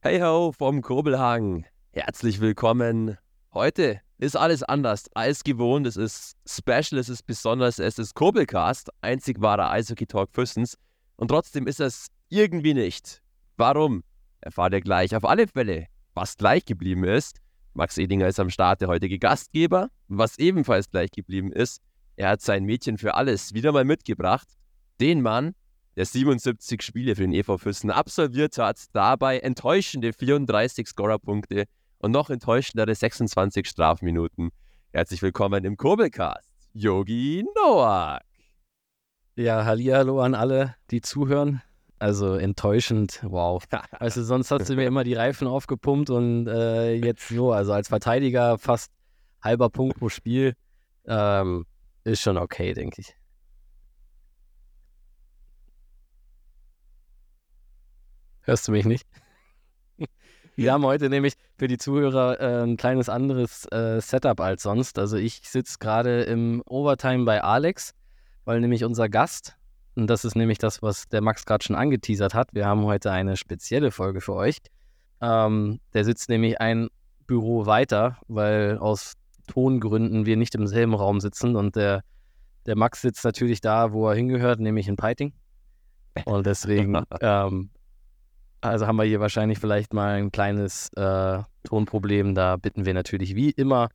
Hey ho vom Kurbelhang. Herzlich willkommen. Heute ist alles anders als gewohnt. Es ist special, es ist besonders, es ist Kurbelcast, einzig wahrer Eishockey-Talk Füssens. Und trotzdem ist es irgendwie nicht. Warum? Erfahrt ihr gleich. Auf alle Fälle, was gleich geblieben ist. Max Edinger ist am Start, der heutige Gastgeber. Was ebenfalls gleich geblieben ist, er hat sein Mädchen für alles wieder mal mitgebracht. Den Mann, der 77 Spiele für den EV Füssen absolviert hat, dabei enttäuschende 34 Scorerpunkte und noch enttäuschendere 26 Strafminuten. Herzlich willkommen im Kurbelcast, Yogi Noak. Ja, hallihallo an alle, die zuhören. Also enttäuschend, wow. Also sonst hast du mir immer die Reifen aufgepumpt und äh, jetzt so, also als Verteidiger fast halber Punkt pro Spiel, ähm, ist schon okay, denke ich. Hörst du mich nicht? Wir haben heute nämlich für die Zuhörer äh, ein kleines anderes äh, Setup als sonst. Also ich sitze gerade im Overtime bei Alex, weil nämlich unser Gast, und das ist nämlich das, was der Max gerade schon angeteasert hat, wir haben heute eine spezielle Folge für euch. Ähm, der sitzt nämlich ein Büro weiter, weil aus Tongründen wir nicht im selben Raum sitzen und der, der Max sitzt natürlich da, wo er hingehört, nämlich in Peiting. Und deswegen ähm, also haben wir hier wahrscheinlich vielleicht mal ein kleines äh, Tonproblem. Da bitten wir natürlich wie immer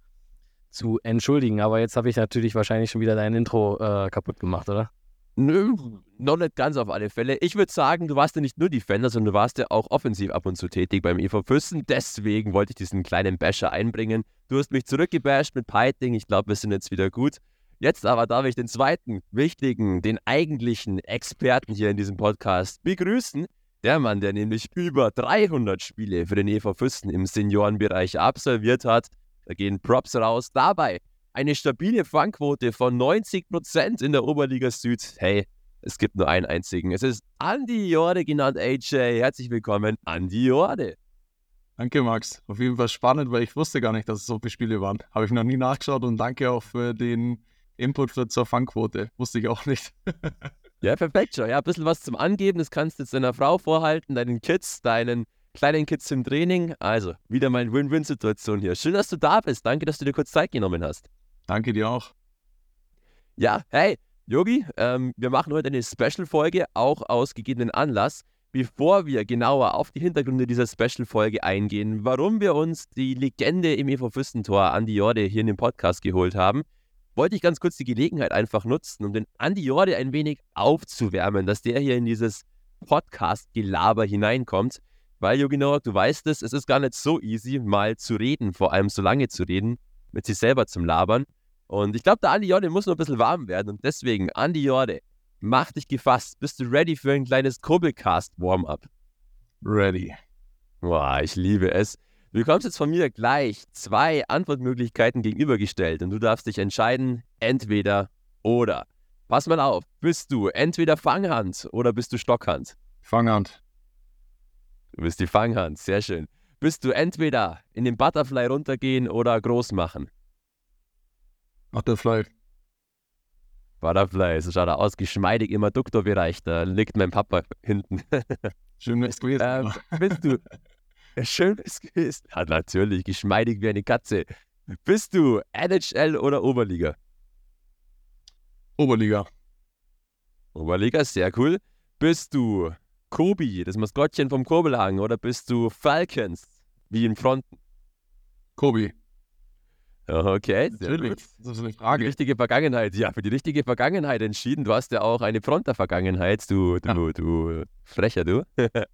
zu entschuldigen. Aber jetzt habe ich natürlich wahrscheinlich schon wieder dein Intro äh, kaputt gemacht, oder? Nö, noch nicht ganz auf alle Fälle. Ich würde sagen, du warst ja nicht nur Defender, sondern du warst ja auch offensiv ab und zu tätig beim EV Füssen. Deswegen wollte ich diesen kleinen Basher einbringen. Du hast mich zurückgebasht mit Piting. Ich glaube, wir sind jetzt wieder gut. Jetzt aber darf ich den zweiten wichtigen, den eigentlichen Experten hier in diesem Podcast begrüßen. Der Mann, der nämlich über 300 Spiele für den EV Füssen im Seniorenbereich absolviert hat, da gehen Props raus. Dabei eine stabile Fangquote von 90% in der Oberliga Süd. Hey, es gibt nur einen einzigen. Es ist Andi Jorde genannt AJ. Herzlich willkommen, Andi Jorde. Danke, Max. Auf jeden Fall spannend, weil ich wusste gar nicht, dass es so viele Spiele waren. Habe ich noch nie nachgeschaut und danke auch für den Input zur Fangquote. Wusste ich auch nicht. Ja, perfekt schon. Ja, ein bisschen was zum Angeben. Das kannst du jetzt deiner Frau vorhalten, deinen Kids, deinen kleinen Kids im Training. Also, wieder mal eine Win-Win-Situation hier. Schön, dass du da bist. Danke, dass du dir kurz Zeit genommen hast. Danke dir auch. Ja, hey, Yogi, ähm, wir machen heute eine Special-Folge, auch aus gegebenen Anlass. Bevor wir genauer auf die Hintergründe dieser Special-Folge eingehen, warum wir uns die Legende im EV Fürstentor Andi Jorde hier in den Podcast geholt haben, wollte ich ganz kurz die Gelegenheit einfach nutzen, um den Andi Jorde ein wenig aufzuwärmen, dass der hier in dieses Podcast-Gelaber hineinkommt. Weil, Jogi Noak, du weißt es, es ist gar nicht so easy, mal zu reden, vor allem so lange zu reden, mit sich selber zum Labern. Und ich glaube, der Andi Jorde muss noch ein bisschen warm werden. Und deswegen, Andi Jorde, mach dich gefasst. Bist du ready für ein kleines Kurbelcast-Warm-up? Ready. Boah, ich liebe es. Du bekommst jetzt von mir gleich zwei Antwortmöglichkeiten gegenübergestellt und du darfst dich entscheiden, entweder oder. Pass mal auf, bist du entweder Fanghand oder bist du Stockhand? Fanghand. Du bist die Fanghand, sehr schön. Bist du entweder in den Butterfly runtergehen oder groß machen? Butterfly. Butterfly, so schaut er aus, geschmeidig im Adduktorbereich, da liegt mein Papa hinten. Schön gewesen. ähm, bist du, Schön ist Ja, natürlich, geschmeidig wie eine Katze. Bist du NHL oder Oberliga? Oberliga. Oberliga, sehr cool. Bist du Kobi, das Maskottchen vom Kurbelhang, oder bist du Falcons, wie in Fronten? Kobi. Okay, sehr Natürlich. gut. Das ist eine Die Frage. richtige Vergangenheit, ja, für die richtige Vergangenheit entschieden. Du hast ja auch eine Fronter-Vergangenheit, du, du, Ja. du Frecher, du.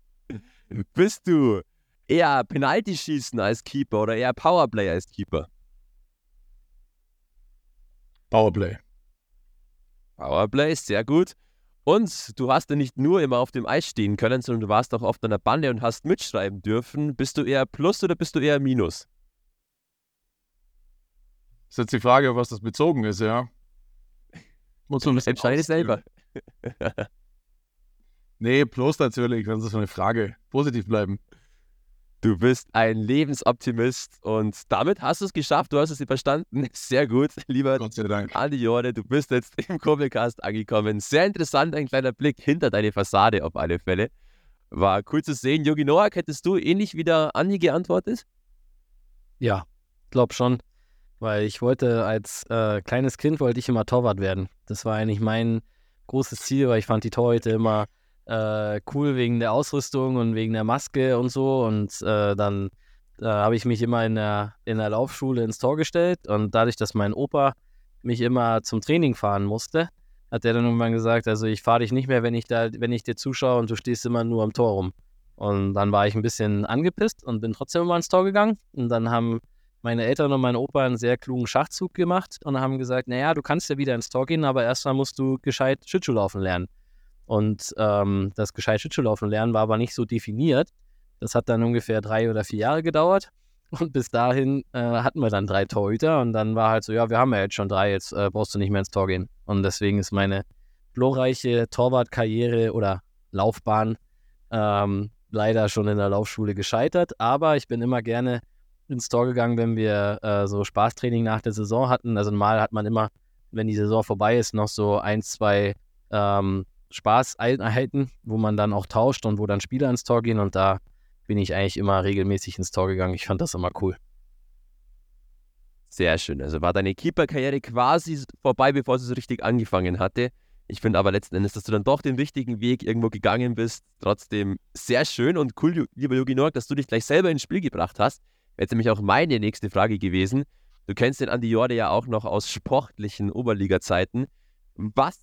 Bist du eher Penalty schießen als Keeper oder eher Powerplay als Keeper? Powerplay. Powerplay, sehr gut. Und du hast ja nicht nur immer auf dem Eis stehen können, sondern du warst auch oft an der Bande und hast mitschreiben dürfen. Bist du eher Plus oder bist du eher Minus? Ist jetzt die Frage, auf was das bezogen ist, ja. Muss man Entscheide selber. Nee, bloß natürlich, das ist so eine Frage. Positiv bleiben. Du bist ein Lebensoptimist und damit hast du es geschafft. Du hast es überstanden. Sehr gut, lieber Gott sei Dank. Andi Jorde. Du bist jetzt im Kurbelcast angekommen. Sehr interessant, ein kleiner Blick hinter deine Fassade auf alle Fälle. War cool zu sehen. Yogi Noak, hättest du ähnlich wie der Andi geantwortet? Ja, glaub schon. Weil ich wollte als äh, kleines Kind wollte ich immer Torwart werden. Das war eigentlich mein großes Ziel, weil ich fand die Torhüte immer äh, cool wegen der Ausrüstung und wegen der Maske und so. Und äh, dann habe ich mich immer in der, in der Laufschule ins Tor gestellt. Und dadurch, dass mein Opa mich immer zum Training fahren musste, hat er dann irgendwann gesagt, also ich fahre dich nicht mehr, wenn ich da, wenn ich dir zuschaue und du stehst immer nur am Tor rum. Und dann war ich ein bisschen angepisst und bin trotzdem immer ins Tor gegangen. Und dann haben meine Eltern und mein Opa einen sehr klugen Schachzug gemacht und haben gesagt, naja, du kannst ja wieder ins Tor gehen, aber erstmal musst du gescheit Schlittschuhlaufen lernen. Und ähm, das gescheit Schlittschuhlaufen lernen war aber nicht so definiert. Das hat dann ungefähr drei oder vier Jahre gedauert. Und bis dahin äh, hatten wir dann drei Torhüter und dann war halt so, ja, wir haben ja jetzt schon drei, jetzt äh, brauchst du nicht mehr ins Tor gehen. Und deswegen ist meine glorreiche Torwartkarriere oder Laufbahn ähm, leider schon in der Laufschule gescheitert. Aber ich bin immer gerne ins Tor gegangen, wenn wir äh, so Spaßtraining nach der Saison hatten. Also normal hat man immer, wenn die Saison vorbei ist, noch so ein, zwei ähm, Spaßeinheiten, wo man dann auch tauscht und wo dann Spieler ins Tor gehen. Und da bin ich eigentlich immer regelmäßig ins Tor gegangen. Ich fand das immer cool. Sehr schön. Also war deine Keeper-Karriere quasi vorbei, bevor sie so richtig angefangen hatte. Ich finde aber letzten Endes, dass du dann doch den richtigen Weg irgendwo gegangen bist. Trotzdem sehr schön und cool, lieber Jogi Norg, dass du dich gleich selber ins Spiel gebracht hast. Wäre jetzt nämlich auch meine nächste Frage gewesen. Du kennst den Andi Jorde ja auch noch aus sportlichen Oberliga-Zeiten. Was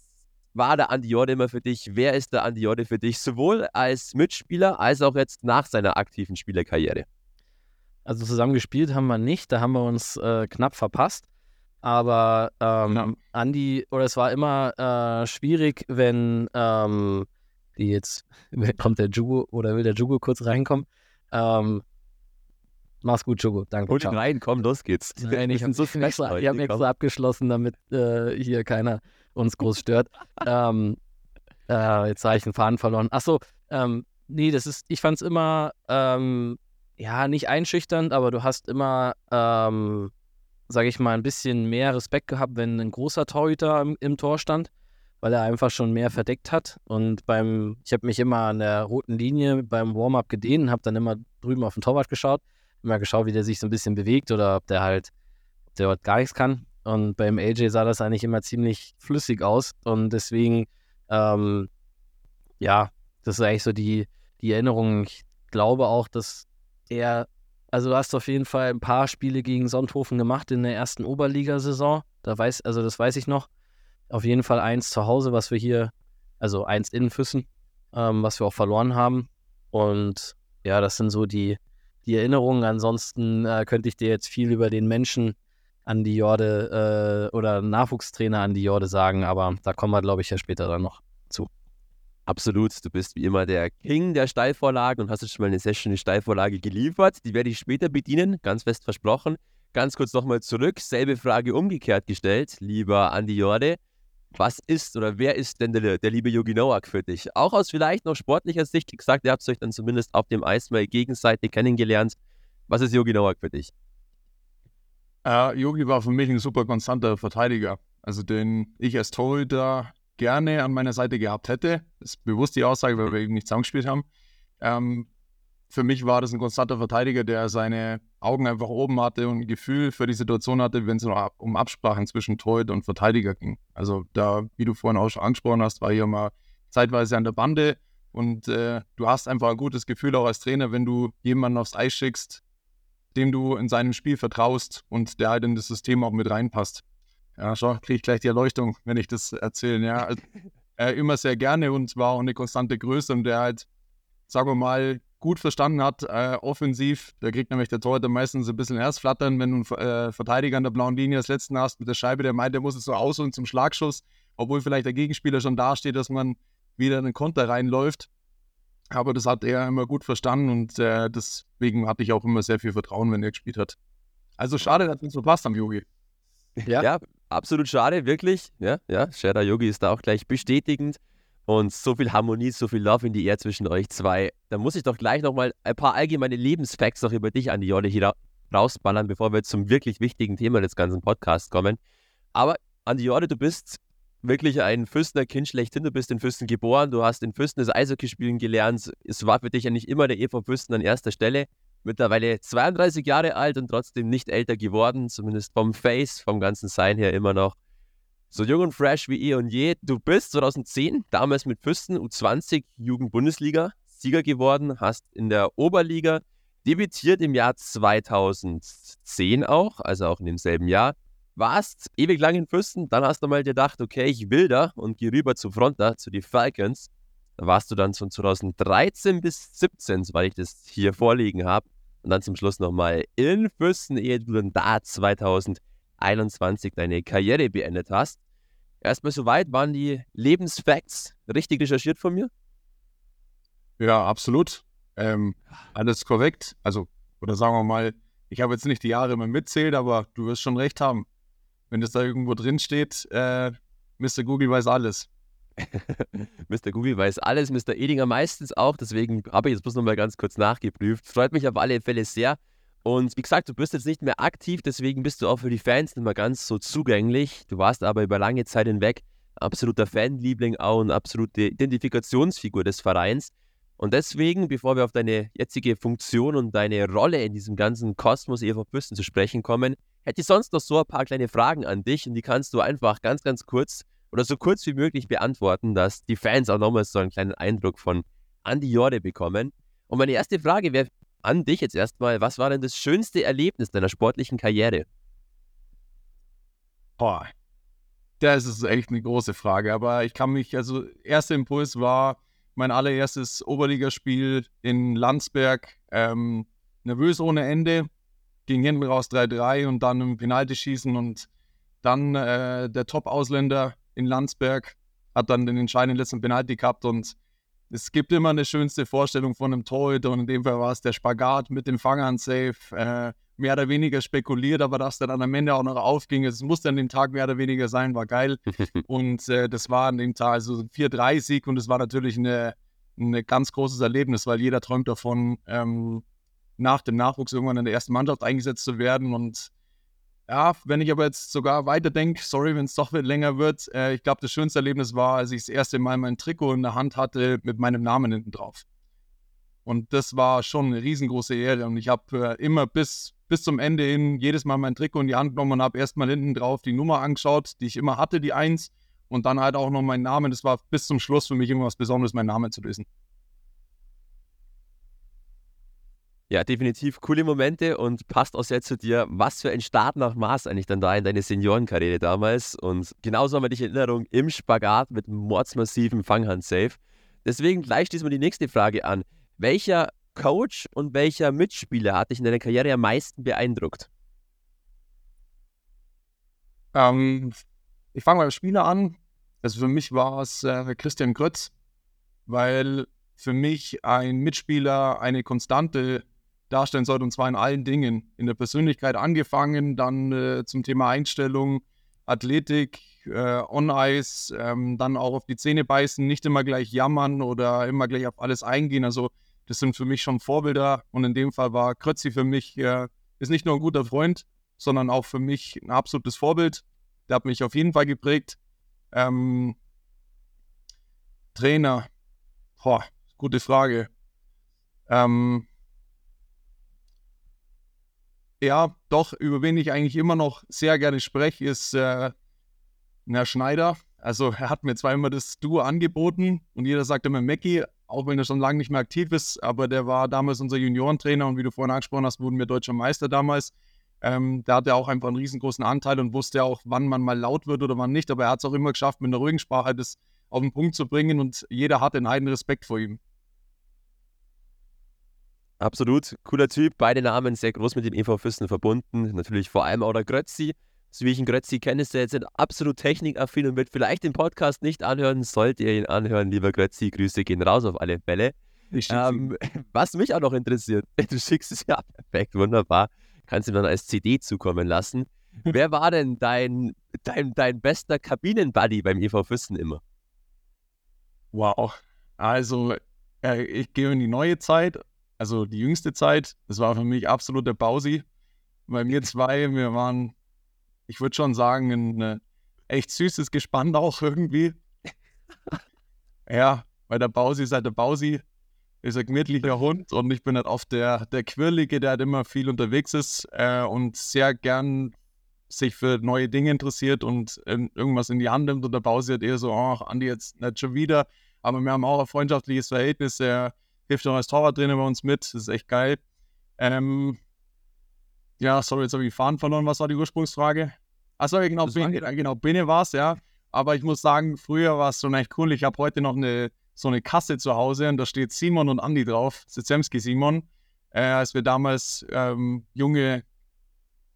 war der Andi Jorde immer für dich? Wer ist der Andi Jorde für dich, sowohl als Mitspieler als auch jetzt nach seiner aktiven Spielerkarriere? Also zusammen gespielt haben wir nicht, da haben wir uns äh, knapp verpasst. Aber ähm, ja. Andi, oder es war immer äh, schwierig, wenn ähm, die jetzt, kommt der Jugo oder will der Jugo kurz reinkommen? Ähm, Mach's gut, Jogo. Danke. Hol ihn rein, komm, los geht's. Nein, ich habe so extra, hab extra abgeschlossen, damit äh, hier keiner uns groß stört. ähm, äh, jetzt habe ich den Faden verloren. Achso, ähm, nee, das ist, ich fand's immer, ähm, ja, nicht einschüchternd, aber du hast immer, ähm, sage ich mal, ein bisschen mehr Respekt gehabt, wenn ein großer Torhüter im, im Tor stand, weil er einfach schon mehr verdeckt hat. Und beim, ich habe mich immer an der roten Linie beim Warm-up gedehnt und habe dann immer drüben auf den Torwart geschaut immer geschaut, wie der sich so ein bisschen bewegt oder ob der halt, ob der halt gar nichts kann. Und beim AJ sah das eigentlich immer ziemlich flüssig aus. Und deswegen, ähm, ja, das ist eigentlich so die, die Erinnerung. Ich glaube auch, dass er, also du hast auf jeden Fall ein paar Spiele gegen Sonthofen gemacht in der ersten Oberligasaison. Da weiß, also das weiß ich noch. Auf jeden Fall eins zu Hause, was wir hier, also eins in Füssen, ähm, was wir auch verloren haben. Und ja, das sind so die, die Erinnerungen. Ansonsten äh, könnte ich dir jetzt viel über den Menschen an die Jorde äh, oder Nachwuchstrainer an die Jorde sagen, aber da kommen wir, glaube ich, ja später dann noch zu. Absolut, du bist wie immer der King der Steilvorlagen und hast jetzt schon mal eine sehr schöne Steilvorlage geliefert. Die werde ich später bedienen, ganz fest versprochen. Ganz kurz nochmal zurück, selbe Frage umgekehrt gestellt, lieber Andi Jorde. Was ist oder wer ist denn der, der liebe Yogi Noak für dich? Auch aus vielleicht noch sportlicher Sicht gesagt, ihr habt euch dann zumindest auf dem Eis mal gegenseitig kennengelernt. Was ist Yogi Noak für dich? Äh, Yogi war für mich ein super konstanter Verteidiger. Also den ich als Torhüter gerne an meiner Seite gehabt hätte. Das ist bewusst die Aussage, weil wir eben nicht zusammengespielt haben. Ähm, für mich war das ein konstanter Verteidiger, der seine Augen einfach oben hatte und ein Gefühl für die Situation hatte, wenn es um Absprachen zwischen Torhüter und Verteidiger ging. Also da, wie du vorhin auch schon angesprochen hast, war hier mal zeitweise an der Bande und äh, du hast einfach ein gutes Gefühl auch als Trainer, wenn du jemanden aufs Eis schickst, dem du in seinem Spiel vertraust und der halt in das System auch mit reinpasst. Ja, schau, kriege ich gleich die Erleuchtung, wenn ich das erzähle. Ja, also, äh, immer sehr gerne und war auch eine konstante Größe und der halt, sagen wir mal, gut verstanden hat, äh, offensiv. Da kriegt nämlich der Torhüter meistens ein bisschen Herzflattern, wenn du einen äh, Verteidiger an der blauen Linie als letzten hast mit der Scheibe, der meint, der muss es so ausholen zum Schlagschuss, obwohl vielleicht der Gegenspieler schon dasteht, dass man wieder in den Konter reinläuft. Aber das hat er immer gut verstanden und äh, deswegen hatte ich auch immer sehr viel Vertrauen, wenn er gespielt hat. Also schade, dass es so passt am Yogi. Ja. ja, absolut schade, wirklich. Ja, ja, Shada Yogi ist da auch gleich bestätigend. Und so viel Harmonie, so viel Love in die Air zwischen euch zwei. Da muss ich doch gleich nochmal ein paar allgemeine Lebensfacts noch über dich an die Jolle hier rausballern, bevor wir zum wirklich wichtigen Thema des ganzen Podcasts kommen. Aber Andi Jorde, du bist wirklich ein Füstener Kind schlechthin. Du bist in Füsten geboren, du hast in Füsten das Eishockey spielen gelernt. Es war für dich ja nicht immer der EV Füsten an erster Stelle. Mittlerweile 32 Jahre alt und trotzdem nicht älter geworden, zumindest vom Face, vom ganzen Sein her immer noch so jung und fresh wie eh und je. Du bist 2010 damals mit Füsten U20 Jugend-Bundesliga Sieger geworden, hast in der Oberliga debütiert im Jahr 2010 auch, also auch in demselben Jahr. Warst ewig lang in Füsten, dann hast du mal gedacht, okay, ich will da und geh rüber zu Fronta, zu den Falcons. Da warst du dann von 2013 bis 2017, soweit ich das hier vorliegen habe. Und dann zum Schluss nochmal in Füsten, ehe du dann da 2021 deine Karriere beendet hast. Erstmal soweit, waren die Lebensfacts richtig recherchiert von mir? Ja, absolut. Ähm, alles korrekt. Also, oder sagen wir mal, ich habe jetzt nicht die Jahre immer mitzählt, aber du wirst schon recht haben. Wenn das da irgendwo drin steht, äh, Mr. Google weiß alles. Mr. Google weiß alles, Mr. Edinger meistens auch, deswegen habe ich jetzt bloß nochmal ganz kurz nachgeprüft. Freut mich auf alle Fälle sehr. Und wie gesagt, du bist jetzt nicht mehr aktiv, deswegen bist du auch für die Fans nicht mehr ganz so zugänglich. Du warst aber über lange Zeit hinweg absoluter Fanliebling, auch und absolute Identifikationsfigur des Vereins. Und deswegen, bevor wir auf deine jetzige Funktion und deine Rolle in diesem ganzen Kosmos EV Büsten zu sprechen kommen, hätte ich sonst noch so ein paar kleine Fragen an dich und die kannst du einfach ganz, ganz kurz oder so kurz wie möglich beantworten, dass die Fans auch nochmal so einen kleinen Eindruck von Andy Jorde bekommen. Und meine erste Frage wäre an dich jetzt erstmal, was war denn das schönste Erlebnis deiner sportlichen Karriere? Boah, das ist echt eine große Frage, aber ich kann mich, also erster Impuls war, mein allererstes Oberligaspiel in Landsberg. Ähm, nervös ohne Ende, ging hinten raus 3-3 und dann im Penaltyschießen und dann äh, der Top-Ausländer in Landsberg hat dann den entscheidenden letzten Penalty gehabt und es gibt immer eine schönste Vorstellung von einem Torhüter und in dem Fall war es der Spagat mit dem Fangern-Safe. Äh, mehr oder weniger spekuliert, aber dass der dann am Ende auch noch aufging. Es musste an dem Tag mehr oder weniger sein, war geil. und äh, das war an dem Tag also 4-3-Sieg und es war natürlich ein eine ganz großes Erlebnis, weil jeder träumt davon, ähm, nach dem Nachwuchs irgendwann in der ersten Mannschaft eingesetzt zu werden. Und ja, wenn ich aber jetzt sogar weiterdenke, sorry, wenn es doch länger wird, äh, ich glaube, das schönste Erlebnis war, als ich das erste Mal mein Trikot in der Hand hatte mit meinem Namen hinten drauf. Und das war schon eine riesengroße Ehre. Und ich habe äh, immer bis bis zum Ende hin jedes Mal mein Trikot in die Hand genommen und habe erstmal hinten drauf die Nummer angeschaut, die ich immer hatte, die 1. Und dann halt auch noch meinen Namen. Das war bis zum Schluss für mich immer was Besonderes, meinen Namen zu lesen. Ja, definitiv coole Momente und passt auch sehr zu dir. Was für ein Start nach Maß eigentlich dann da in deine Seniorenkarriere damals. Und genauso haben wir dich in Erinnerung im Spagat mit mordsmassiven Fanghand-Safe. Deswegen gleich schließen wir die nächste Frage an. Welcher Coach und welcher Mitspieler hat dich in deiner Karriere am meisten beeindruckt? Ähm, ich fange beim Spieler an. Also für mich war es äh, Christian Grötz, weil für mich ein Mitspieler eine Konstante darstellen sollte, und zwar in allen Dingen. In der Persönlichkeit angefangen, dann äh, zum Thema Einstellung, Athletik, äh, On-Ice, ähm, dann auch auf die Zähne beißen, nicht immer gleich jammern oder immer gleich auf alles eingehen. Also das sind für mich schon Vorbilder und in dem Fall war Krötzi für mich, äh, ist nicht nur ein guter Freund, sondern auch für mich ein absolutes Vorbild. Der hat mich auf jeden Fall geprägt. Ähm, Trainer, boah, gute Frage. Ähm, ja, doch, über wen ich eigentlich immer noch sehr gerne spreche, ist äh, Herr Schneider. Also er hat mir zwar immer das Duo angeboten und jeder sagt immer Mackie, auch wenn er schon lange nicht mehr aktiv ist, aber der war damals unser Juniorentrainer und wie du vorhin angesprochen hast, wurden wir deutscher Meister damals. Ähm, da hat er auch einfach einen riesengroßen Anteil und wusste auch, wann man mal laut wird oder wann nicht, aber er hat es auch immer geschafft, mit einer ruhigen Sprache das auf den Punkt zu bringen und jeder hatte einen heiden Respekt vor ihm. Absolut, cooler Typ, beide Namen sehr groß mit den EV Füssen verbunden, natürlich vor allem auch der Grötzi, so wie ich ihn Grötzi kenne, ist er jetzt absolut technikaffin und wird vielleicht den Podcast nicht anhören. Sollt ihr ihn anhören, lieber Grötzi, Grüße gehen raus auf alle Fälle. Ähm, was mich auch noch interessiert, du schickst es ja perfekt, wunderbar. Kannst du dann als CD zukommen lassen. Wer war denn dein, dein, dein bester Kabinenbuddy beim EV Füssen immer? Wow. Also, äh, ich gehe in die neue Zeit, also die jüngste Zeit. Das war für mich absolut der Bausi. Bei mir zwei, wir waren ich würde schon sagen, ein, äh, echt süßes Gespann auch irgendwie. ja, weil der Bausi ist halt der Bausi, ist ein gemütlicher Hund und ich bin halt oft der, der Quirlige, der halt immer viel unterwegs ist äh, und sehr gern sich für neue Dinge interessiert und ähm, irgendwas in die Hand nimmt und der Bausi hat eher so, ach, Andi, jetzt nicht schon wieder. Aber wir haben auch ein freundschaftliches Verhältnis. Er hilft auch als Torwarttrainer bei uns mit. Das ist echt geil. Ähm, ja, sorry, jetzt habe ich Fahren verloren. Was war die Ursprungsfrage? Achso, genau, Bene, genau, Bene war es, ja. Aber ich muss sagen, früher war es schon echt cool. Ich habe heute noch eine, so eine Kasse zu Hause und da steht Simon und Andi drauf. Sizemski Simon. Äh, als wir damals ähm, junge,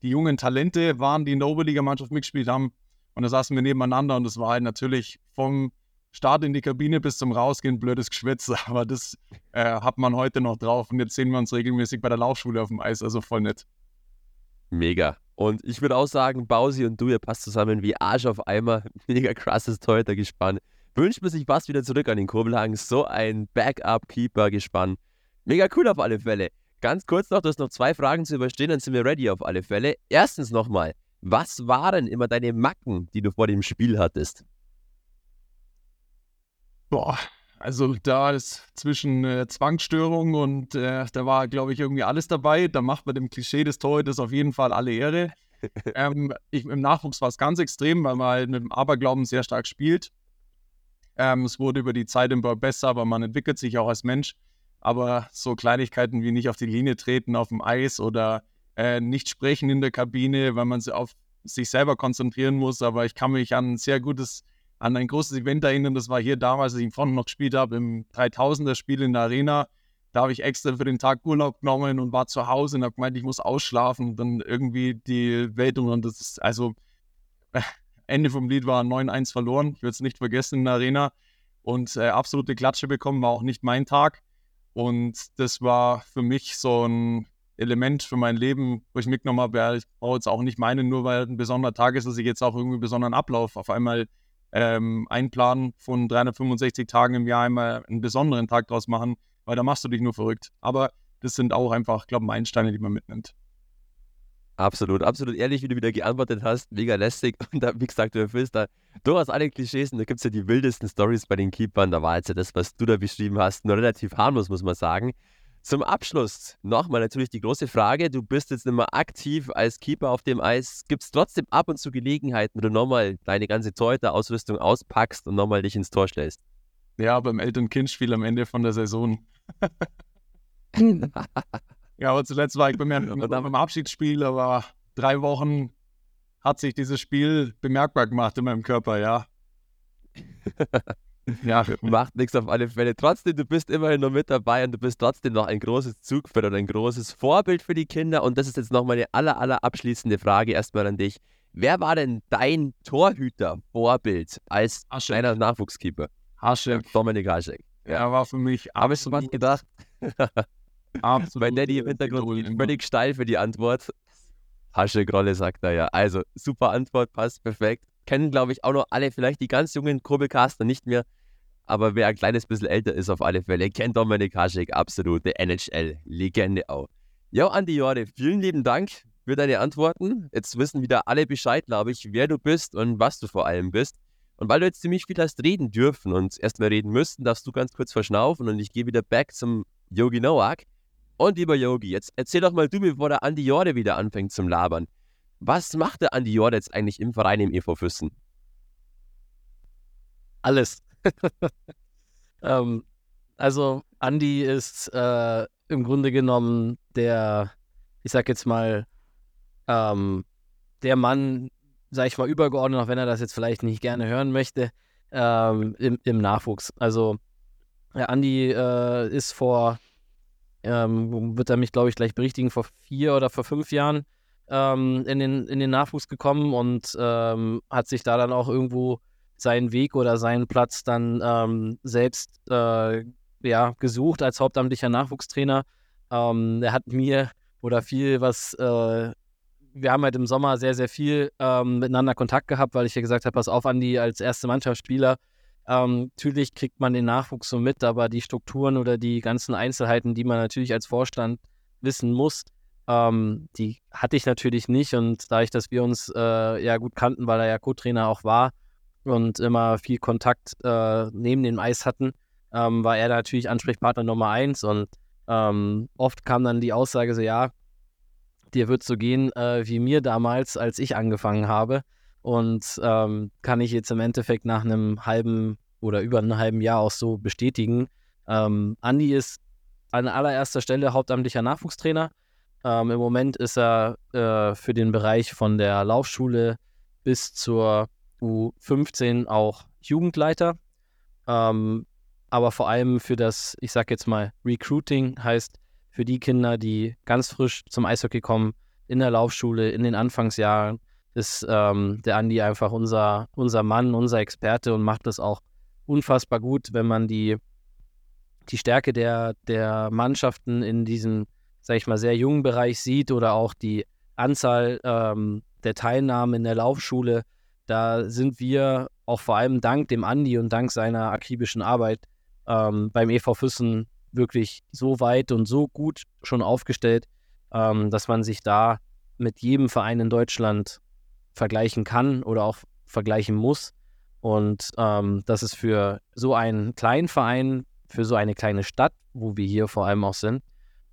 die jungen Talente waren, die in der Oberligamannschaft mitgespielt haben. Und da saßen wir nebeneinander und das war halt natürlich vom Start in die Kabine bis zum Rausgehen blödes Geschwätz. Aber das äh, hat man heute noch drauf. Und jetzt sehen wir uns regelmäßig bei der Laufschule auf dem Eis. Also voll nett. Mega. Und ich würde auch sagen, Bausi und du, ihr passt zusammen wie Arsch auf Eimer. Mega krasses Torhüter-Gespann. Wünscht man sich was wieder zurück an den Kurbelhagen. So ein Backup-Keeper-Gespann. Mega cool auf alle Fälle. Ganz kurz noch, du hast noch zwei Fragen zu überstehen, dann sind wir ready auf alle Fälle. Erstens nochmal, was waren immer deine Macken, die du vor dem Spiel hattest? Boah, also da ist zwischen äh, Zwangsstörung und äh, da war, glaube ich, irgendwie alles dabei. Da macht man dem Klischee des Torhüters auf jeden Fall alle Ehre. ähm, ich, Im Nachwuchs war es ganz extrem, weil man halt mit dem Aberglauben sehr stark spielt. Ähm, es wurde über die Zeit immer besser, aber man entwickelt sich auch als Mensch. Aber so Kleinigkeiten wie nicht auf die Linie treten auf dem Eis oder äh, nicht sprechen in der Kabine, weil man sich auf sich selber konzentrieren muss. Aber ich kann mich an ein sehr gutes an ein großes Event erinnern. Das war hier damals, als ich in Front noch gespielt habe, im 3000er-Spiel in der Arena. Da habe ich extra für den Tag Urlaub genommen und war zu Hause und habe gemeint, ich muss ausschlafen und dann irgendwie die Welt und das ist, also Ende vom Lied war 9-1 verloren. Ich würde es nicht vergessen in der Arena und äh, absolute Klatsche bekommen, war auch nicht mein Tag. Und das war für mich so ein Element für mein Leben, wo ich mitgenommen habe, ja, ich brauche jetzt auch nicht meinen, nur weil ein besonderer Tag ist, dass ich jetzt auch irgendwie einen besonderen Ablauf auf einmal ähm, einplanen von 365 Tagen im Jahr einmal einen besonderen Tag draus machen, weil da machst du dich nur verrückt. Aber das sind auch einfach, glaube ich, Meilensteine, die man mitnimmt. Absolut, absolut ehrlich, wie du wieder geantwortet hast, mega lästig. Und da, wie gesagt, du erfüllst da durchaus alle Klischees und da gibt es ja die wildesten Stories bei den Keepern. Da war jetzt ja das, was du da beschrieben hast, nur relativ harmlos, muss man sagen. Zum Abschluss nochmal natürlich die große Frage. Du bist jetzt nicht mehr aktiv als Keeper auf dem Eis. Gibt es trotzdem ab und zu Gelegenheiten, wo du nochmal deine ganze Torhüter-Ausrüstung auspackst und nochmal dich ins Tor stellst? Ja, beim Eltern-Kind-Spiel am Ende von der Saison. ja, aber zuletzt war ich beim, beim Abschiedsspiel, aber drei Wochen hat sich dieses Spiel bemerkbar gemacht in meinem Körper, ja. Ja, macht nichts auf alle Fälle. Trotzdem, du bist immerhin noch mit dabei und du bist trotzdem noch ein großes Zugpferd und ein großes Vorbild für die Kinder. Und das ist jetzt noch meine aller, aller abschließende Frage erstmal an dich. Wer war denn dein Torhüter-Vorbild als Haschek. kleiner Nachwuchskeeper? Haschek. Dominik Haschek. Ja. Er war für mich Habe ich schon was gedacht? absolut. Mein Daddy im Hintergrund geht völlig steil für die Antwort. Haschek Rolle sagt er ja. Also, super Antwort, passt perfekt kennen, glaube ich, auch noch alle, vielleicht die ganz jungen Kurbelcaster nicht mehr. Aber wer ein kleines bisschen älter ist, auf alle Fälle, kennt Dominik Haschek, absolute NHL-Legende auch. Ja, Andi Jorde, vielen lieben Dank für deine Antworten. Jetzt wissen wieder alle Bescheid, glaube ich, wer du bist und was du vor allem bist. Und weil du jetzt ziemlich viel hast reden dürfen und erstmal reden müssten, darfst du ganz kurz verschnaufen und ich gehe wieder back zum Yogi Nowak. Und lieber Yogi, jetzt erzähl doch mal du, bevor der Andi Jorde wieder anfängt zum Labern. Was macht der Andi Jord jetzt eigentlich im Verein im EV Füssen? Alles. ähm, also Andi ist äh, im Grunde genommen der, ich sag jetzt mal, ähm, der Mann, sag ich mal, übergeordnet, auch wenn er das jetzt vielleicht nicht gerne hören möchte, ähm, im, im, Nachwuchs. Also der Andi äh, ist vor, ähm, wird er mich, glaube ich, gleich berichtigen, vor vier oder vor fünf Jahren ähm, in, den, in den Nachwuchs gekommen und ähm, hat sich da dann auch irgendwo seinen Weg oder seinen Platz dann ähm, selbst äh, ja, gesucht als hauptamtlicher Nachwuchstrainer. Ähm, er hat mir oder viel was, äh, wir haben halt im Sommer sehr, sehr viel ähm, miteinander Kontakt gehabt, weil ich ja gesagt habe, pass auf, Andi, als erste Mannschaftsspieler, ähm, natürlich kriegt man den Nachwuchs so mit, aber die Strukturen oder die ganzen Einzelheiten, die man natürlich als Vorstand wissen muss, ähm, die hatte ich natürlich nicht. Und da ich, dass wir uns äh, ja gut kannten, weil er ja Co-Trainer auch war und immer viel Kontakt äh, neben dem Eis hatten, ähm, war er natürlich Ansprechpartner Nummer eins. Und ähm, oft kam dann die Aussage so, ja, dir wird so gehen äh, wie mir damals, als ich angefangen habe. Und ähm, kann ich jetzt im Endeffekt nach einem halben oder über einem halben Jahr auch so bestätigen. Ähm, Andi ist an allererster Stelle hauptamtlicher Nachwuchstrainer. Ähm, Im Moment ist er äh, für den Bereich von der Laufschule bis zur U15 auch Jugendleiter. Ähm, aber vor allem für das, ich sag jetzt mal, Recruiting heißt für die Kinder, die ganz frisch zum Eishockey kommen, in der Laufschule, in den Anfangsjahren, ist ähm, der Andi einfach unser, unser Mann, unser Experte und macht das auch unfassbar gut, wenn man die, die Stärke der, der Mannschaften in diesem, sag ich mal, sehr jungen Bereich sieht oder auch die Anzahl ähm, der Teilnahmen in der Laufschule. Da sind wir auch vor allem dank dem Andi und dank seiner akribischen Arbeit ähm, beim EV Füssen wirklich so weit und so gut schon aufgestellt, ähm, dass man sich da mit jedem Verein in Deutschland vergleichen kann oder auch vergleichen muss. Und ähm, das ist für so einen kleinen Verein, für so eine kleine Stadt, wo wir hier vor allem auch sind,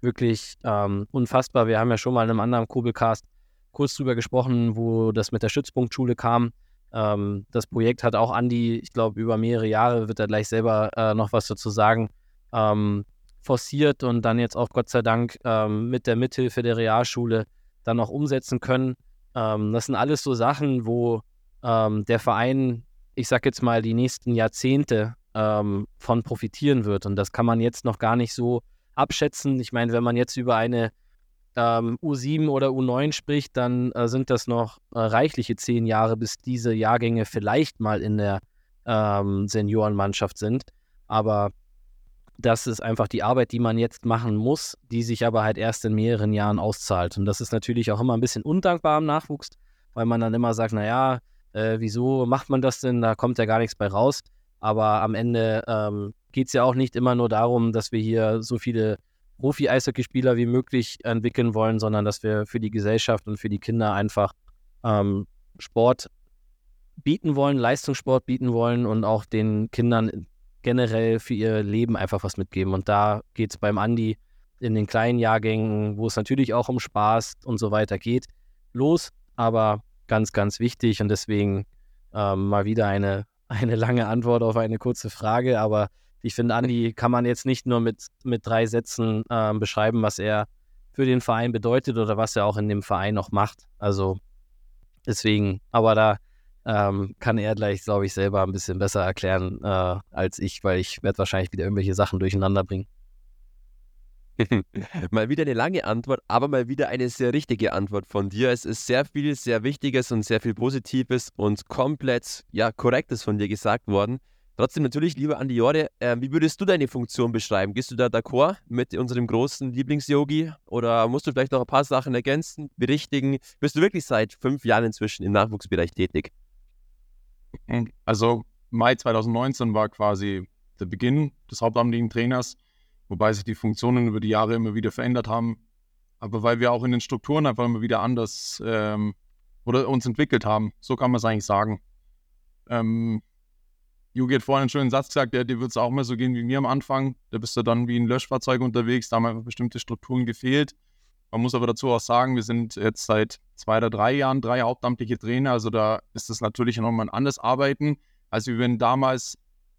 wirklich ähm, unfassbar. Wir haben ja schon mal in einem anderen Kurbelcast kurz drüber gesprochen, wo das mit der Stützpunktschule kam. Ähm, das Projekt hat auch Andi, ich glaube, über mehrere Jahre wird er gleich selber äh, noch was dazu sagen, ähm, forciert und dann jetzt auch Gott sei Dank ähm, mit der Mithilfe der Realschule dann auch umsetzen können. Ähm, das sind alles so Sachen, wo ähm, der Verein, ich sag jetzt mal, die nächsten Jahrzehnte von profitieren wird. Und das kann man jetzt noch gar nicht so abschätzen. Ich meine, wenn man jetzt über eine ähm, U7 oder U9 spricht, dann äh, sind das noch äh, reichliche zehn Jahre, bis diese Jahrgänge vielleicht mal in der ähm, Seniorenmannschaft sind. Aber das ist einfach die Arbeit, die man jetzt machen muss, die sich aber halt erst in mehreren Jahren auszahlt. Und das ist natürlich auch immer ein bisschen undankbar im Nachwuchs, weil man dann immer sagt, naja, äh, wieso macht man das denn? Da kommt ja gar nichts bei raus. Aber am Ende ähm, geht es ja auch nicht immer nur darum, dass wir hier so viele Profi-Eishockeyspieler wie möglich entwickeln wollen, sondern dass wir für die Gesellschaft und für die Kinder einfach ähm, Sport bieten wollen, Leistungssport bieten wollen und auch den Kindern generell für ihr Leben einfach was mitgeben. Und da geht es beim Andi in den kleinen Jahrgängen, wo es natürlich auch um Spaß und so weiter geht, los, aber ganz, ganz wichtig und deswegen ähm, mal wieder eine, eine lange Antwort auf eine kurze Frage, aber ich finde, Andi kann man jetzt nicht nur mit, mit drei Sätzen ähm, beschreiben, was er für den Verein bedeutet oder was er auch in dem Verein noch macht. Also deswegen, aber da ähm, kann er gleich, glaube ich, selber ein bisschen besser erklären äh, als ich, weil ich werde wahrscheinlich wieder irgendwelche Sachen durcheinander bringen. mal wieder eine lange Antwort, aber mal wieder eine sehr richtige Antwort von dir. Es ist sehr viel, sehr Wichtiges und sehr viel Positives und komplett, ja, Korrektes von dir gesagt worden. Trotzdem natürlich, lieber Andi Jorde, äh, wie würdest du deine Funktion beschreiben? Gehst du da d'accord mit unserem großen Lieblingsyogi oder musst du vielleicht noch ein paar Sachen ergänzen, berichtigen? Bist du wirklich seit fünf Jahren inzwischen im Nachwuchsbereich tätig? Also Mai 2019 war quasi der Beginn des hauptamtlichen Trainers, wobei sich die Funktionen über die Jahre immer wieder verändert haben. Aber weil wir auch in den Strukturen einfach immer wieder anders ähm, oder uns entwickelt haben, so kann man es eigentlich sagen. Ähm, Jugi hat vorhin einen schönen Satz gesagt, der, dir wird es auch mal so gehen wie mir am Anfang. Da bist du dann wie ein Löschfahrzeug unterwegs, da haben einfach bestimmte Strukturen gefehlt. Man muss aber dazu auch sagen, wir sind jetzt seit zwei oder drei Jahren drei hauptamtliche Trainer. Also da ist das natürlich nochmal ein anderes Arbeiten, als wenn damals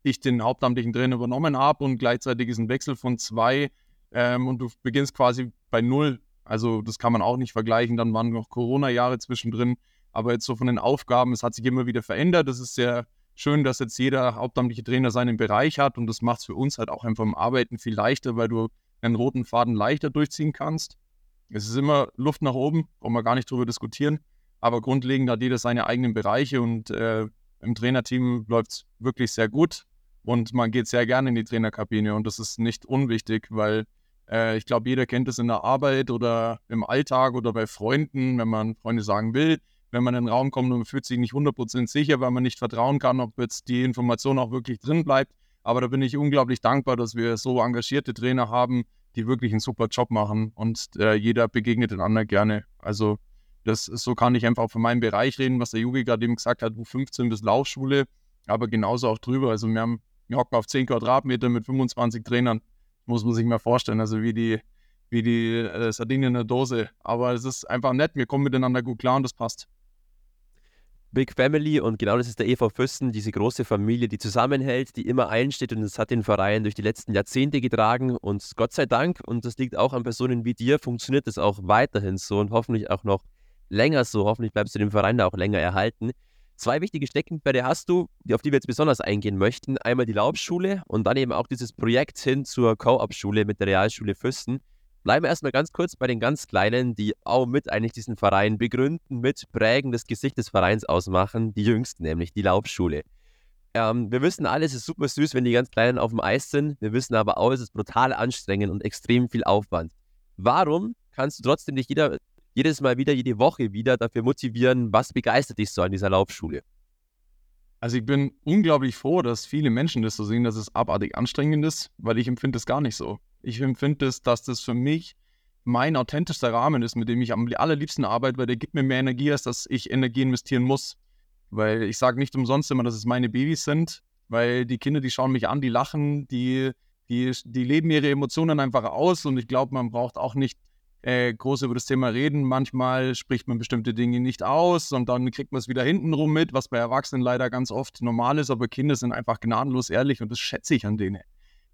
ich den hauptamtlichen Trainer übernommen habe und gleichzeitig ist ein Wechsel von zwei ähm, und du beginnst quasi bei null. Also das kann man auch nicht vergleichen. Dann waren noch Corona-Jahre zwischendrin. Aber jetzt so von den Aufgaben, es hat sich immer wieder verändert. Das ist sehr schön, dass jetzt jeder hauptamtliche Trainer seinen Bereich hat und das macht es für uns halt auch einfach im Arbeiten viel leichter, weil du einen roten Faden leichter durchziehen kannst. Es ist immer Luft nach oben, brauchen wir gar nicht drüber diskutieren. Aber grundlegend hat jeder seine eigenen Bereiche und äh, im Trainerteam läuft es wirklich sehr gut und man geht sehr gerne in die Trainerkabine und das ist nicht unwichtig, weil äh, ich glaube, jeder kennt es in der Arbeit oder im Alltag oder bei Freunden, wenn man Freunde sagen will, wenn man in den Raum kommt und man fühlt sich nicht 100% sicher, weil man nicht vertrauen kann, ob jetzt die Information auch wirklich drin bleibt. Aber da bin ich unglaublich dankbar, dass wir so engagierte Trainer haben, die wirklich einen super Job machen und äh, jeder begegnet den anderen gerne. Also das so kann ich einfach von meinem Bereich reden, was der Jugi gerade eben gesagt hat, U15 bis Laufschule, aber genauso auch drüber. Also wir haben wir hocken auf 10 Quadratmeter mit 25 Trainern, muss man sich mal vorstellen. Also wie die, wie die äh, Sardinien in der Dose. Aber es ist einfach nett, wir kommen miteinander gut klar und das passt. Big Family und genau das ist der EV Füssen, diese große Familie, die zusammenhält, die immer einsteht und es hat den Verein durch die letzten Jahrzehnte getragen und Gott sei Dank, und das liegt auch an Personen wie dir, funktioniert das auch weiterhin so und hoffentlich auch noch länger so, hoffentlich bleibst du dem Verein da auch länger erhalten. Zwei wichtige Steckenpferde hast du, auf die wir jetzt besonders eingehen möchten. Einmal die Laubschule und dann eben auch dieses Projekt hin zur Co-op-Schule mit der Realschule Füssen. Bleiben wir erstmal ganz kurz bei den ganz Kleinen, die auch mit eigentlich diesen Verein begründen, mit prägen, das Gesicht des Vereins ausmachen, die Jüngsten, nämlich die Laubschule. Ähm, wir wissen alle, es ist super süß, wenn die ganz Kleinen auf dem Eis sind. Wir wissen aber auch, es ist brutal anstrengend und extrem viel Aufwand. Warum kannst du trotzdem nicht jeder, jedes Mal wieder, jede Woche wieder dafür motivieren? Was begeistert dich so an dieser Laubschule? Also ich bin unglaublich froh, dass viele Menschen das so sehen, dass es abartig anstrengend ist, weil ich empfinde es gar nicht so. Ich empfinde es, dass das für mich mein authentischster Rahmen ist, mit dem ich am allerliebsten arbeite, weil der gibt mir mehr Energie, als dass ich Energie investieren muss. Weil ich sage nicht umsonst immer, dass es meine Babys sind, weil die Kinder, die schauen mich an, die lachen, die, die, die leben ihre Emotionen einfach aus und ich glaube, man braucht auch nicht äh, groß über das Thema reden. Manchmal spricht man bestimmte Dinge nicht aus und dann kriegt man es wieder hintenrum mit, was bei Erwachsenen leider ganz oft normal ist, aber Kinder sind einfach gnadenlos ehrlich und das schätze ich an denen.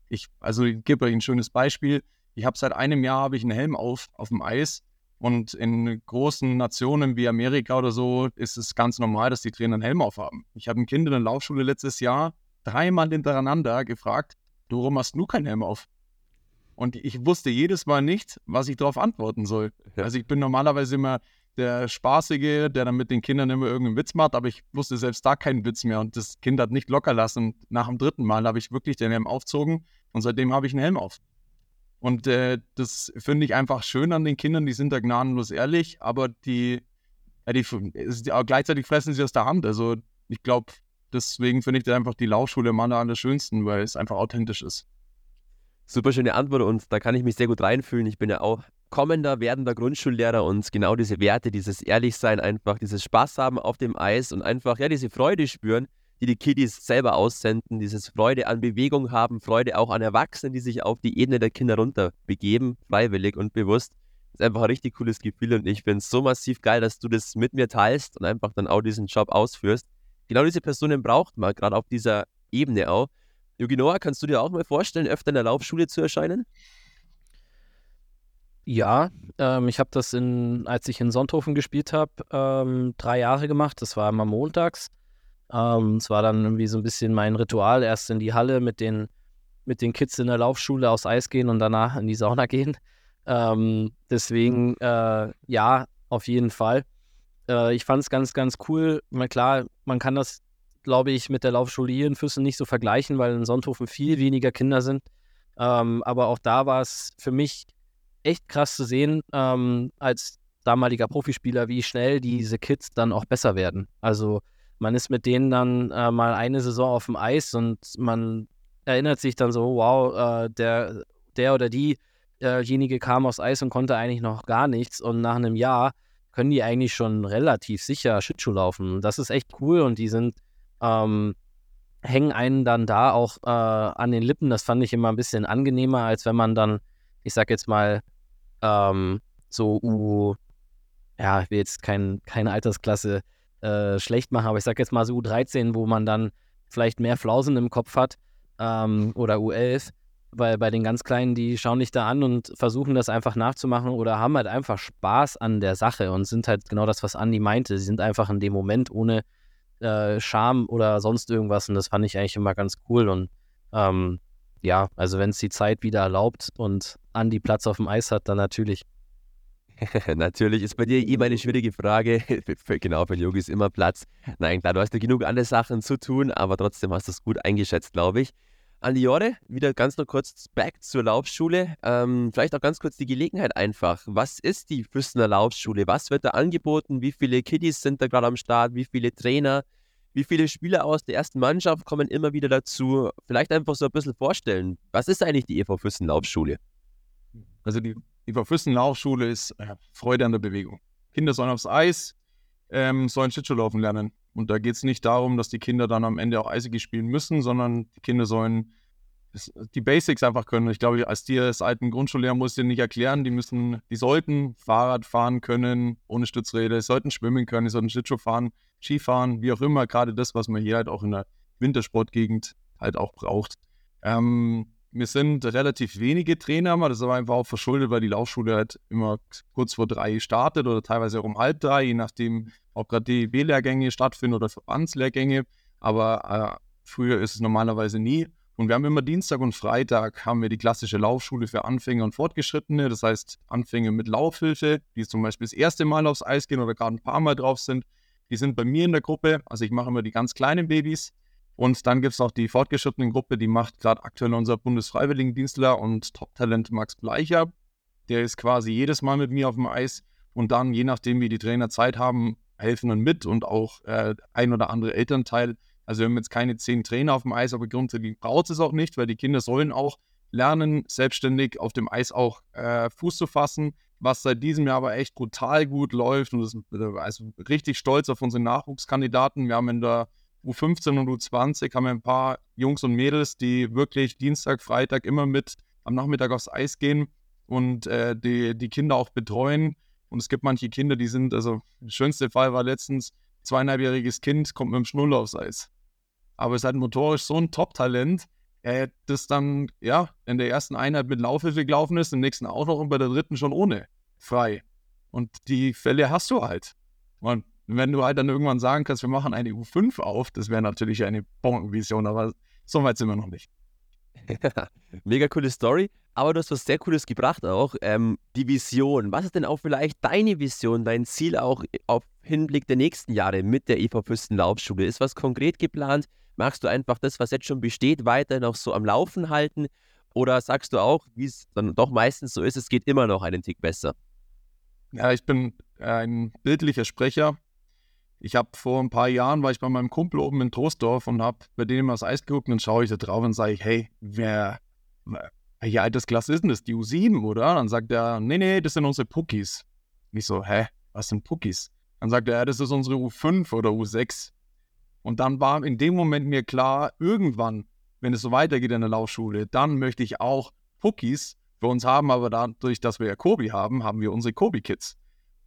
Ich, also ich gebe euch ein schönes Beispiel. Ich habe seit einem Jahr habe ich einen Helm auf auf dem Eis und in großen Nationen wie Amerika oder so ist es ganz normal, dass die Trainer einen Helm aufhaben. Ich habe ein Kind in der Laufschule letztes Jahr dreimal hintereinander gefragt, warum hast du keinen Helm auf? Und ich wusste jedes Mal nicht, was ich darauf antworten soll. Ja. Also ich bin normalerweise immer der Spaßige, der dann mit den Kindern immer irgendeinen Witz macht, aber ich wusste selbst da keinen Witz mehr und das Kind hat nicht locker lassen. Nach dem dritten Mal habe ich wirklich den Helm aufgezogen und seitdem habe ich einen Helm auf. Und äh, das finde ich einfach schön an den Kindern, die sind da gnadenlos ehrlich, aber die, ja, die, die gleichzeitig fressen sie aus der Hand. Also ich glaube, deswegen finde ich da einfach die Laufschule am allerschönsten, weil es einfach authentisch ist. Super schöne Antwort und da kann ich mich sehr gut reinfühlen. Ich bin ja auch kommender, werdender Grundschullehrer und genau diese Werte, dieses Ehrlichsein, einfach dieses Spaß haben auf dem Eis und einfach ja diese Freude spüren, die die Kiddies selber aussenden, dieses Freude an Bewegung haben, Freude auch an Erwachsenen, die sich auf die Ebene der Kinder runter begeben, freiwillig und bewusst. Das ist einfach ein richtig cooles Gefühl und ich finde es so massiv geil, dass du das mit mir teilst und einfach dann auch diesen Job ausführst. Genau diese Personen braucht man, gerade auf dieser Ebene auch. Yogi Noah, kannst du dir auch mal vorstellen, öfter in der Laufschule zu erscheinen? Ja, ähm, ich habe das in, als ich in Sonthofen gespielt habe, ähm, drei Jahre gemacht. Das war immer montags. Ähm, es war dann irgendwie so ein bisschen mein Ritual, erst in die Halle mit den, mit den Kids in der Laufschule aufs Eis gehen und danach in die Sauna gehen. Ähm, deswegen, äh, ja, auf jeden Fall. Äh, ich fand es ganz, ganz cool. Na klar, man kann das glaube ich, mit der Laufschule hier in Füssen nicht so vergleichen, weil in Sonthofen viel weniger Kinder sind. Ähm, aber auch da war es für mich echt krass zu sehen, ähm, als damaliger Profispieler, wie schnell diese Kids dann auch besser werden. Also man ist mit denen dann äh, mal eine Saison auf dem Eis und man erinnert sich dann so, wow, äh, der, der oder diejenige kam aufs Eis und konnte eigentlich noch gar nichts und nach einem Jahr können die eigentlich schon relativ sicher Schlittschuh laufen. Das ist echt cool und die sind ähm, hängen einen dann da auch äh, an den Lippen. Das fand ich immer ein bisschen angenehmer, als wenn man dann, ich sag jetzt mal, ähm, so U, ja, ich will jetzt kein, keine Altersklasse äh, schlecht machen, aber ich sag jetzt mal so U13, wo man dann vielleicht mehr Flausen im Kopf hat ähm, oder U11, weil bei den ganz Kleinen, die schauen dich da an und versuchen das einfach nachzumachen oder haben halt einfach Spaß an der Sache und sind halt genau das, was Andi meinte. Sie sind einfach in dem Moment ohne äh, oder sonst irgendwas. Und das fand ich eigentlich immer ganz cool. Und ähm, ja, also wenn es die Zeit wieder erlaubt und Andi Platz auf dem Eis hat, dann natürlich. natürlich ist bei dir immer eine schwierige Frage. genau, für Yogi ist immer Platz. Nein, klar, du hast ja genug andere Sachen zu tun, aber trotzdem hast du es gut eingeschätzt, glaube ich. Aliore, wieder ganz noch kurz back zur Laufschule. Ähm, vielleicht auch ganz kurz die Gelegenheit einfach. Was ist die Füssener Laufschule? Was wird da angeboten? Wie viele Kiddies sind da gerade am Start? Wie viele Trainer? Wie viele Spieler aus der ersten Mannschaft kommen immer wieder dazu? Vielleicht einfach so ein bisschen vorstellen. Was ist eigentlich die EV Füssen Laufschule? Also die, die Verfüssen-Laufschule ist äh, Freude an der Bewegung. Kinder sollen aufs Eis, ähm, sollen Schlittschuhlaufen lernen. Und da geht es nicht darum, dass die Kinder dann am Ende auch Eishockey spielen müssen, sondern die Kinder sollen die Basics einfach können. Ich glaube, als dir als alten Grundschullehrer musst du dir nicht erklären, die müssen, die sollten Fahrrad fahren können, ohne Stützräder, sollten schwimmen können, die sollten Schlittschuh fahren, Skifahren, wie auch immer, gerade das, was man hier halt auch in der Wintersportgegend halt auch braucht. Ähm, wir sind relativ wenige Trainer, aber das ist aber einfach auch verschuldet, weil die Laufschule halt immer kurz vor drei startet oder teilweise auch um halb drei, je nachdem, ob gerade DEB-Lehrgänge stattfinden oder Verbandslehrgänge. Aber äh, früher ist es normalerweise nie. Und wir haben immer Dienstag und Freitag haben wir die klassische Laufschule für Anfänger und Fortgeschrittene. Das heißt, Anfänger mit Laufhilfe, die zum Beispiel das erste Mal aufs Eis gehen oder gerade ein paar Mal drauf sind, die sind bei mir in der Gruppe. Also ich mache immer die ganz kleinen Babys. Und dann gibt es noch die fortgeschrittenen Gruppe, die macht gerade aktuell unser Bundesfreiwilligendienstler und Top-Talent Max Bleicher. Der ist quasi jedes Mal mit mir auf dem Eis. Und dann, je nachdem, wie die Trainer Zeit haben, helfen dann mit und auch äh, ein oder andere Elternteil also wir haben jetzt keine zehn Trainer auf dem Eis, aber grundsätzlich braucht es auch nicht, weil die Kinder sollen auch lernen, selbstständig auf dem Eis auch äh, Fuß zu fassen, was seit diesem Jahr aber echt brutal gut läuft und das, also richtig stolz auf unsere Nachwuchskandidaten. Wir haben in der U15 und U20 haben wir ein paar Jungs und Mädels, die wirklich Dienstag, Freitag immer mit am Nachmittag aufs Eis gehen und äh, die, die Kinder auch betreuen. Und es gibt manche Kinder, die sind, also der schönste Fall war letztens, zweieinhalbjähriges Kind kommt mit dem Schnuller aufs Eis aber ist halt motorisch so ein Top-Talent, äh, das dann ja in der ersten Einheit mit Laufhilfe gelaufen ist, im nächsten auch noch und bei der dritten schon ohne frei. Und die Fälle hast du halt. Und wenn du halt dann irgendwann sagen kannst, wir machen eine U5 auf, das wäre natürlich eine Bombenvision, aber so weit sind wir noch nicht. Mega coole Story. Aber du hast was sehr Cooles gebracht auch. Ähm, die Vision. Was ist denn auch vielleicht deine Vision, dein Ziel auch auf Hinblick der nächsten Jahre mit der EV Laufschule? Ist was konkret geplant? Magst du einfach das, was jetzt schon besteht, weiter noch so am Laufen halten? Oder sagst du auch, wie es dann doch meistens so ist, es geht immer noch einen Tick besser? Ja, ich bin ein bildlicher Sprecher. Ich habe vor ein paar Jahren, war ich bei meinem Kumpel oben in Troisdorf und habe bei dem das Eis geguckt und schaue ich da drauf und sage ich, hey, wer, welche Altersklasse ist denn das? Die U7, oder? Dann sagt er, nee, nee, das sind unsere. Und ich so, hä, was sind Pookies? Dann sagt er, das ist unsere U5 oder U6. Und dann war in dem Moment mir klar, irgendwann, wenn es so weitergeht in der Laufschule, dann möchte ich auch Cookies für uns haben, aber dadurch, dass wir ja Kobi haben, haben wir unsere Kobi-Kids.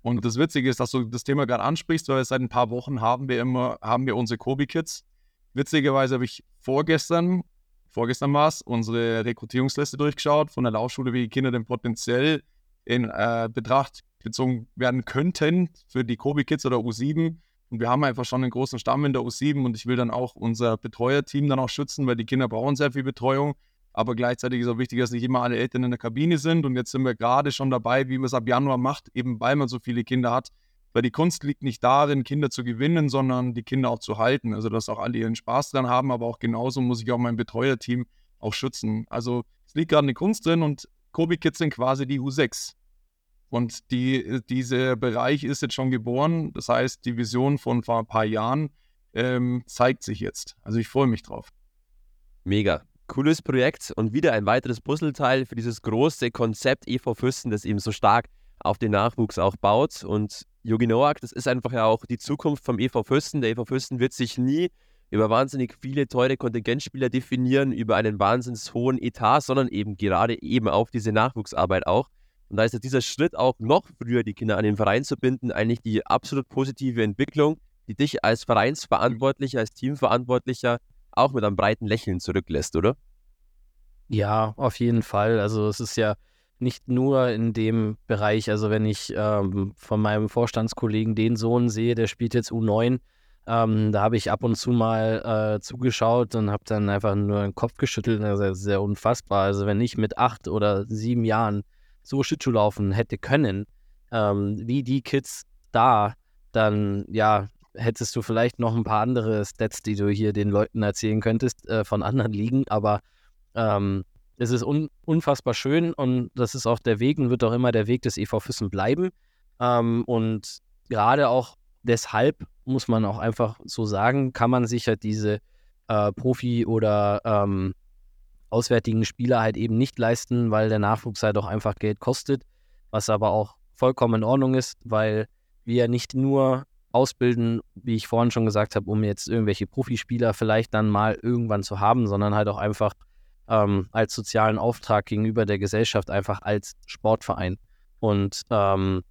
Und das Witzige ist, dass du das Thema gerade ansprichst, weil seit ein paar Wochen haben wir immer, haben wir unsere Kobi-Kids. Witzigerweise habe ich vorgestern, vorgestern war es, unsere Rekrutierungsliste durchgeschaut von der Laufschule, wie die Kinder denn potenziell in äh, Betracht gezogen werden könnten für die Kobi-Kids oder U7. Und wir haben einfach schon einen großen Stamm in der U7 und ich will dann auch unser Betreuerteam dann auch schützen, weil die Kinder brauchen sehr viel Betreuung. Aber gleichzeitig ist auch wichtig, dass nicht immer alle Eltern in der Kabine sind. Und jetzt sind wir gerade schon dabei, wie man es ab Januar macht, eben weil man so viele Kinder hat. Weil die Kunst liegt nicht darin, Kinder zu gewinnen, sondern die Kinder auch zu halten. Also, dass auch alle ihren Spaß dran haben, aber auch genauso muss ich auch mein Betreuerteam auch schützen. Also, es liegt gerade eine Kunst drin und Kobi Kids sind quasi die U6. Und die, dieser Bereich ist jetzt schon geboren. Das heißt, die Vision von vor ein paar Jahren ähm, zeigt sich jetzt. Also ich freue mich drauf. Mega. Cooles Projekt und wieder ein weiteres Puzzleteil für dieses große Konzept EV Füssen, das eben so stark auf den Nachwuchs auch baut. Und Yogi Noak, das ist einfach ja auch die Zukunft vom EV Füssen. Der EV Füssen wird sich nie über wahnsinnig viele teure Kontingentspieler definieren, über einen wahnsinnig hohen Etat, sondern eben gerade eben auf diese Nachwuchsarbeit auch. Und da ist jetzt dieser Schritt auch noch früher, die Kinder an den Verein zu binden, eigentlich die absolut positive Entwicklung, die dich als Vereinsverantwortlicher, als Teamverantwortlicher auch mit einem breiten Lächeln zurücklässt, oder? Ja, auf jeden Fall. Also es ist ja nicht nur in dem Bereich, also wenn ich ähm, von meinem Vorstandskollegen den Sohn sehe, der spielt jetzt U9, ähm, da habe ich ab und zu mal äh, zugeschaut und habe dann einfach nur den Kopf geschüttelt. Das ist sehr unfassbar. Also wenn ich mit acht oder sieben Jahren so Schlittschuh laufen hätte können, ähm, wie die Kids da, dann ja, hättest du vielleicht noch ein paar andere Stats, die du hier den Leuten erzählen könntest äh, von anderen Ligen, aber ähm, es ist un unfassbar schön und das ist auch der Weg und wird auch immer der Weg des EV Füssen bleiben. Ähm, und gerade auch deshalb muss man auch einfach so sagen, kann man sich halt diese äh, Profi- oder ähm, auswärtigen Spieler halt eben nicht leisten, weil der Nachwuchs halt auch einfach Geld kostet, was aber auch vollkommen in Ordnung ist, weil wir nicht nur ausbilden, wie ich vorhin schon gesagt habe, um jetzt irgendwelche Profispieler vielleicht dann mal irgendwann zu haben, sondern halt auch einfach ähm, als sozialen Auftrag gegenüber der Gesellschaft, einfach als Sportverein. Und, ähm,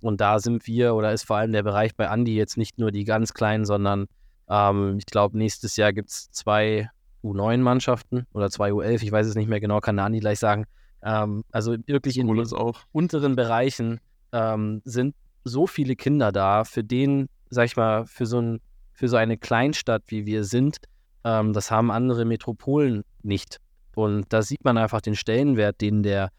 und da sind wir, oder ist vor allem der Bereich bei Andi jetzt nicht nur die ganz kleinen, sondern ähm, ich glaube, nächstes Jahr gibt es zwei U9-Mannschaften oder zwei U11, ich weiß es nicht mehr genau, kann Andi gleich sagen. Ähm, also wirklich in den unteren Bereichen ähm, sind so viele Kinder da, für den, sag ich mal, für so, ein, für so eine Kleinstadt, wie wir sind, ähm, das haben andere Metropolen nicht. Und da sieht man einfach den Stellenwert, den der,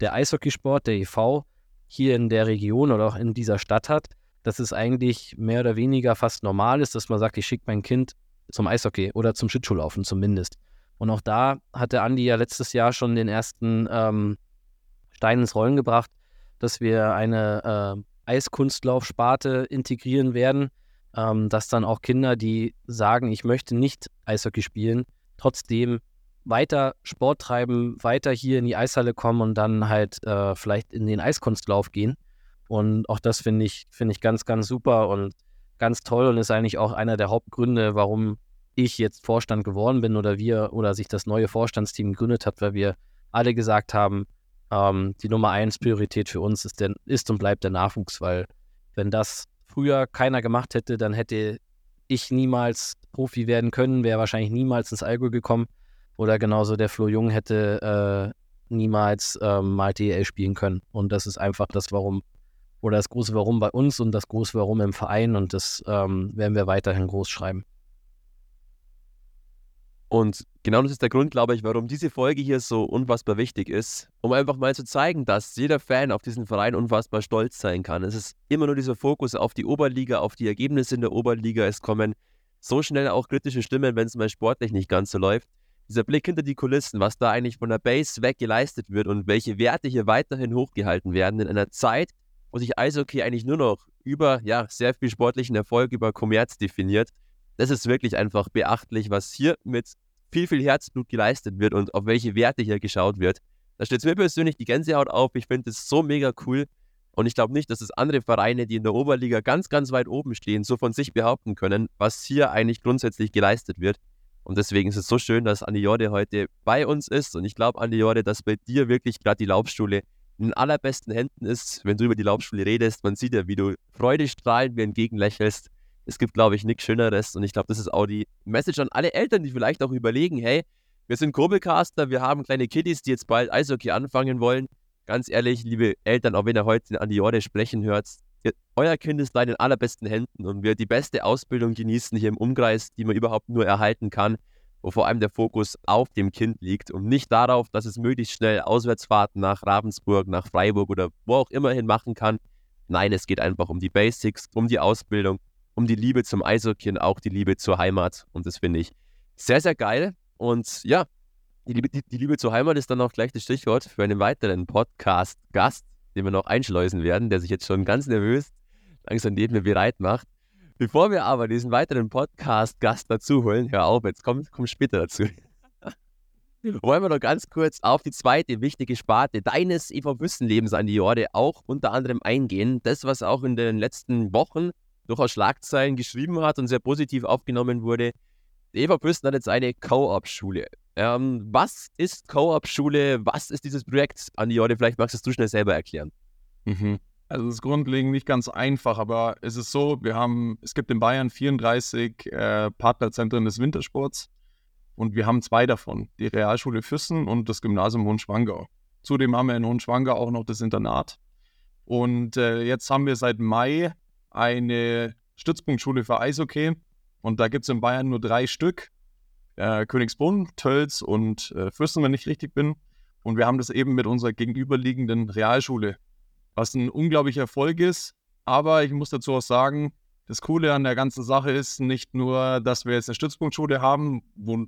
der Eishockeysport, der EV, hier in der Region oder auch in dieser Stadt hat, dass es eigentlich mehr oder weniger fast normal ist, dass man sagt, ich schicke mein Kind zum Eishockey oder zum Schlittschuhlaufen zumindest. Und auch da hatte Andi ja letztes Jahr schon den ersten ähm, Stein ins Rollen gebracht, dass wir eine äh, Eiskunstlaufsparte integrieren werden, ähm, dass dann auch Kinder, die sagen, ich möchte nicht Eishockey spielen, trotzdem weiter Sport treiben, weiter hier in die Eishalle kommen und dann halt äh, vielleicht in den Eiskunstlauf gehen. Und auch das finde ich, finde ich ganz, ganz super und ganz toll und ist eigentlich auch einer der Hauptgründe, warum ich jetzt Vorstand geworden bin oder wir oder sich das neue Vorstandsteam gegründet hat, weil wir alle gesagt haben, ähm, die Nummer eins Priorität für uns ist, der, ist und bleibt der Nachwuchs, weil wenn das früher keiner gemacht hätte, dann hätte ich niemals Profi werden können, wäre wahrscheinlich niemals ins Allgäu gekommen. Oder genauso der Flo Jung hätte äh, niemals ähm, mal DL spielen können. Und das ist einfach das Warum oder das große Warum bei uns und das große Warum im Verein. Und das ähm, werden wir weiterhin groß schreiben. Und genau das ist der Grund, glaube ich, warum diese Folge hier so unfassbar wichtig ist, um einfach mal zu zeigen, dass jeder Fan auf diesen Verein unfassbar stolz sein kann. Es ist immer nur dieser Fokus auf die Oberliga, auf die Ergebnisse in der Oberliga. Es kommen so schnell auch kritische Stimmen, wenn es mal sportlich nicht ganz so läuft. Dieser Blick hinter die Kulissen, was da eigentlich von der Base weg geleistet wird und welche Werte hier weiterhin hochgehalten werden in einer Zeit, wo sich Eishockey eigentlich nur noch über ja, sehr viel sportlichen Erfolg, über Kommerz definiert das ist wirklich einfach beachtlich, was hier mit viel, viel Herzblut geleistet wird und auf welche Werte hier geschaut wird. Da steht mir persönlich die Gänsehaut auf. Ich finde das so mega cool. Und ich glaube nicht, dass es andere Vereine, die in der Oberliga ganz, ganz weit oben stehen, so von sich behaupten können, was hier eigentlich grundsätzlich geleistet wird. Und deswegen ist es so schön, dass Andi Jorde heute bei uns ist. Und ich glaube, Andi Jorde, dass bei dir wirklich gerade die Laubschule in den allerbesten Händen ist, wenn du über die Laubschule redest. Man sieht ja, wie du freudestrahlend mir entgegenlächelst es gibt, glaube ich, nichts Schöneres. Und ich glaube, das ist auch die Message an alle Eltern, die vielleicht auch überlegen, hey, wir sind Kurbelcaster, wir haben kleine Kiddies, die jetzt bald Eishockey anfangen wollen. Ganz ehrlich, liebe Eltern, auch wenn ihr heute an die Jorde sprechen hört, euer Kind ist da in allerbesten Händen und wird die beste Ausbildung genießen hier im Umkreis, die man überhaupt nur erhalten kann, wo vor allem der Fokus auf dem Kind liegt und nicht darauf, dass es möglichst schnell Auswärtsfahrten nach Ravensburg, nach Freiburg oder wo auch immer hin machen kann. Nein, es geht einfach um die Basics, um die Ausbildung um die Liebe zum Eishockey und auch die Liebe zur Heimat. Und das finde ich sehr, sehr geil. Und ja, die Liebe, die, die Liebe zur Heimat ist dann auch gleich das Stichwort für einen weiteren Podcast-Gast, den wir noch einschleusen werden, der sich jetzt schon ganz nervös langsam neben mir bereit macht. Bevor wir aber diesen weiteren Podcast-Gast dazu holen, hör auf, jetzt komm, komm später dazu. Wollen wir noch ganz kurz auf die zweite wichtige Sparte deines EV Büssenlebens an die Jorde auch unter anderem eingehen. Das, was auch in den letzten Wochen durchaus Schlagzeilen geschrieben hat und sehr positiv aufgenommen wurde. Eva Püsten hat jetzt eine Co-op-Schule. Ähm, was ist Co-op-Schule? Was ist dieses Projekt? Andi Jorde, vielleicht magst du es du schnell selber erklären. Mhm. Also es ist grundlegend nicht ganz einfach, aber es ist so, wir haben, es gibt in Bayern 34 äh, Partnerzentren des Wintersports und wir haben zwei davon, die Realschule Füssen und das Gymnasium Hohenschwangau. Zudem haben wir in Hohenschwangau auch noch das Internat. Und äh, jetzt haben wir seit Mai eine Stützpunktschule für Eishockey. Und da gibt es in Bayern nur drei Stück. Äh, Königsbrunn, Tölz und äh, Fürsten, wenn ich richtig bin. Und wir haben das eben mit unserer gegenüberliegenden Realschule, was ein unglaublicher Erfolg ist. Aber ich muss dazu auch sagen, das Coole an der ganzen Sache ist nicht nur, dass wir jetzt eine Stützpunktschule haben, wo,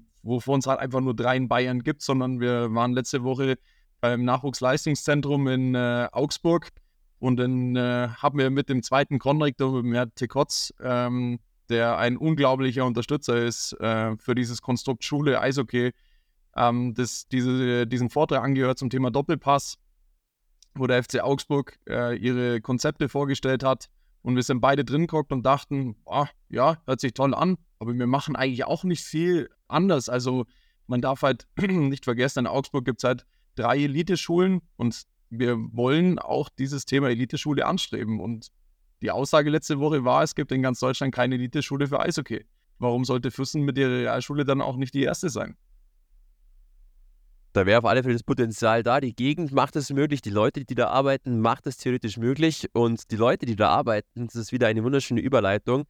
es halt einfach nur drei in Bayern gibt, sondern wir waren letzte Woche beim Nachwuchsleistungszentrum in äh, Augsburg und dann äh, haben wir mit dem zweiten Konrektor, mit dem Herrn Tekotz, ähm, der ein unglaublicher Unterstützer ist äh, für dieses Konstrukt Schule, Eishockey, ähm, das, diese, diesen Vortrag angehört zum Thema Doppelpass, wo der FC Augsburg äh, ihre Konzepte vorgestellt hat. Und wir sind beide drin geguckt und dachten, oh, ja, hört sich toll an, aber wir machen eigentlich auch nicht viel anders. Also man darf halt nicht vergessen, in Augsburg gibt es halt drei Eliteschulen und wir wollen auch dieses Thema Eliteschule anstreben. Und die Aussage letzte Woche war, es gibt in ganz Deutschland keine Eliteschule für Eishockey. Warum sollte Füssen mit ihrer Realschule dann auch nicht die erste sein? Da wäre auf alle Fälle das Potenzial da. Die Gegend macht es möglich, die Leute, die da arbeiten, macht es theoretisch möglich. Und die Leute, die da arbeiten, das ist wieder eine wunderschöne Überleitung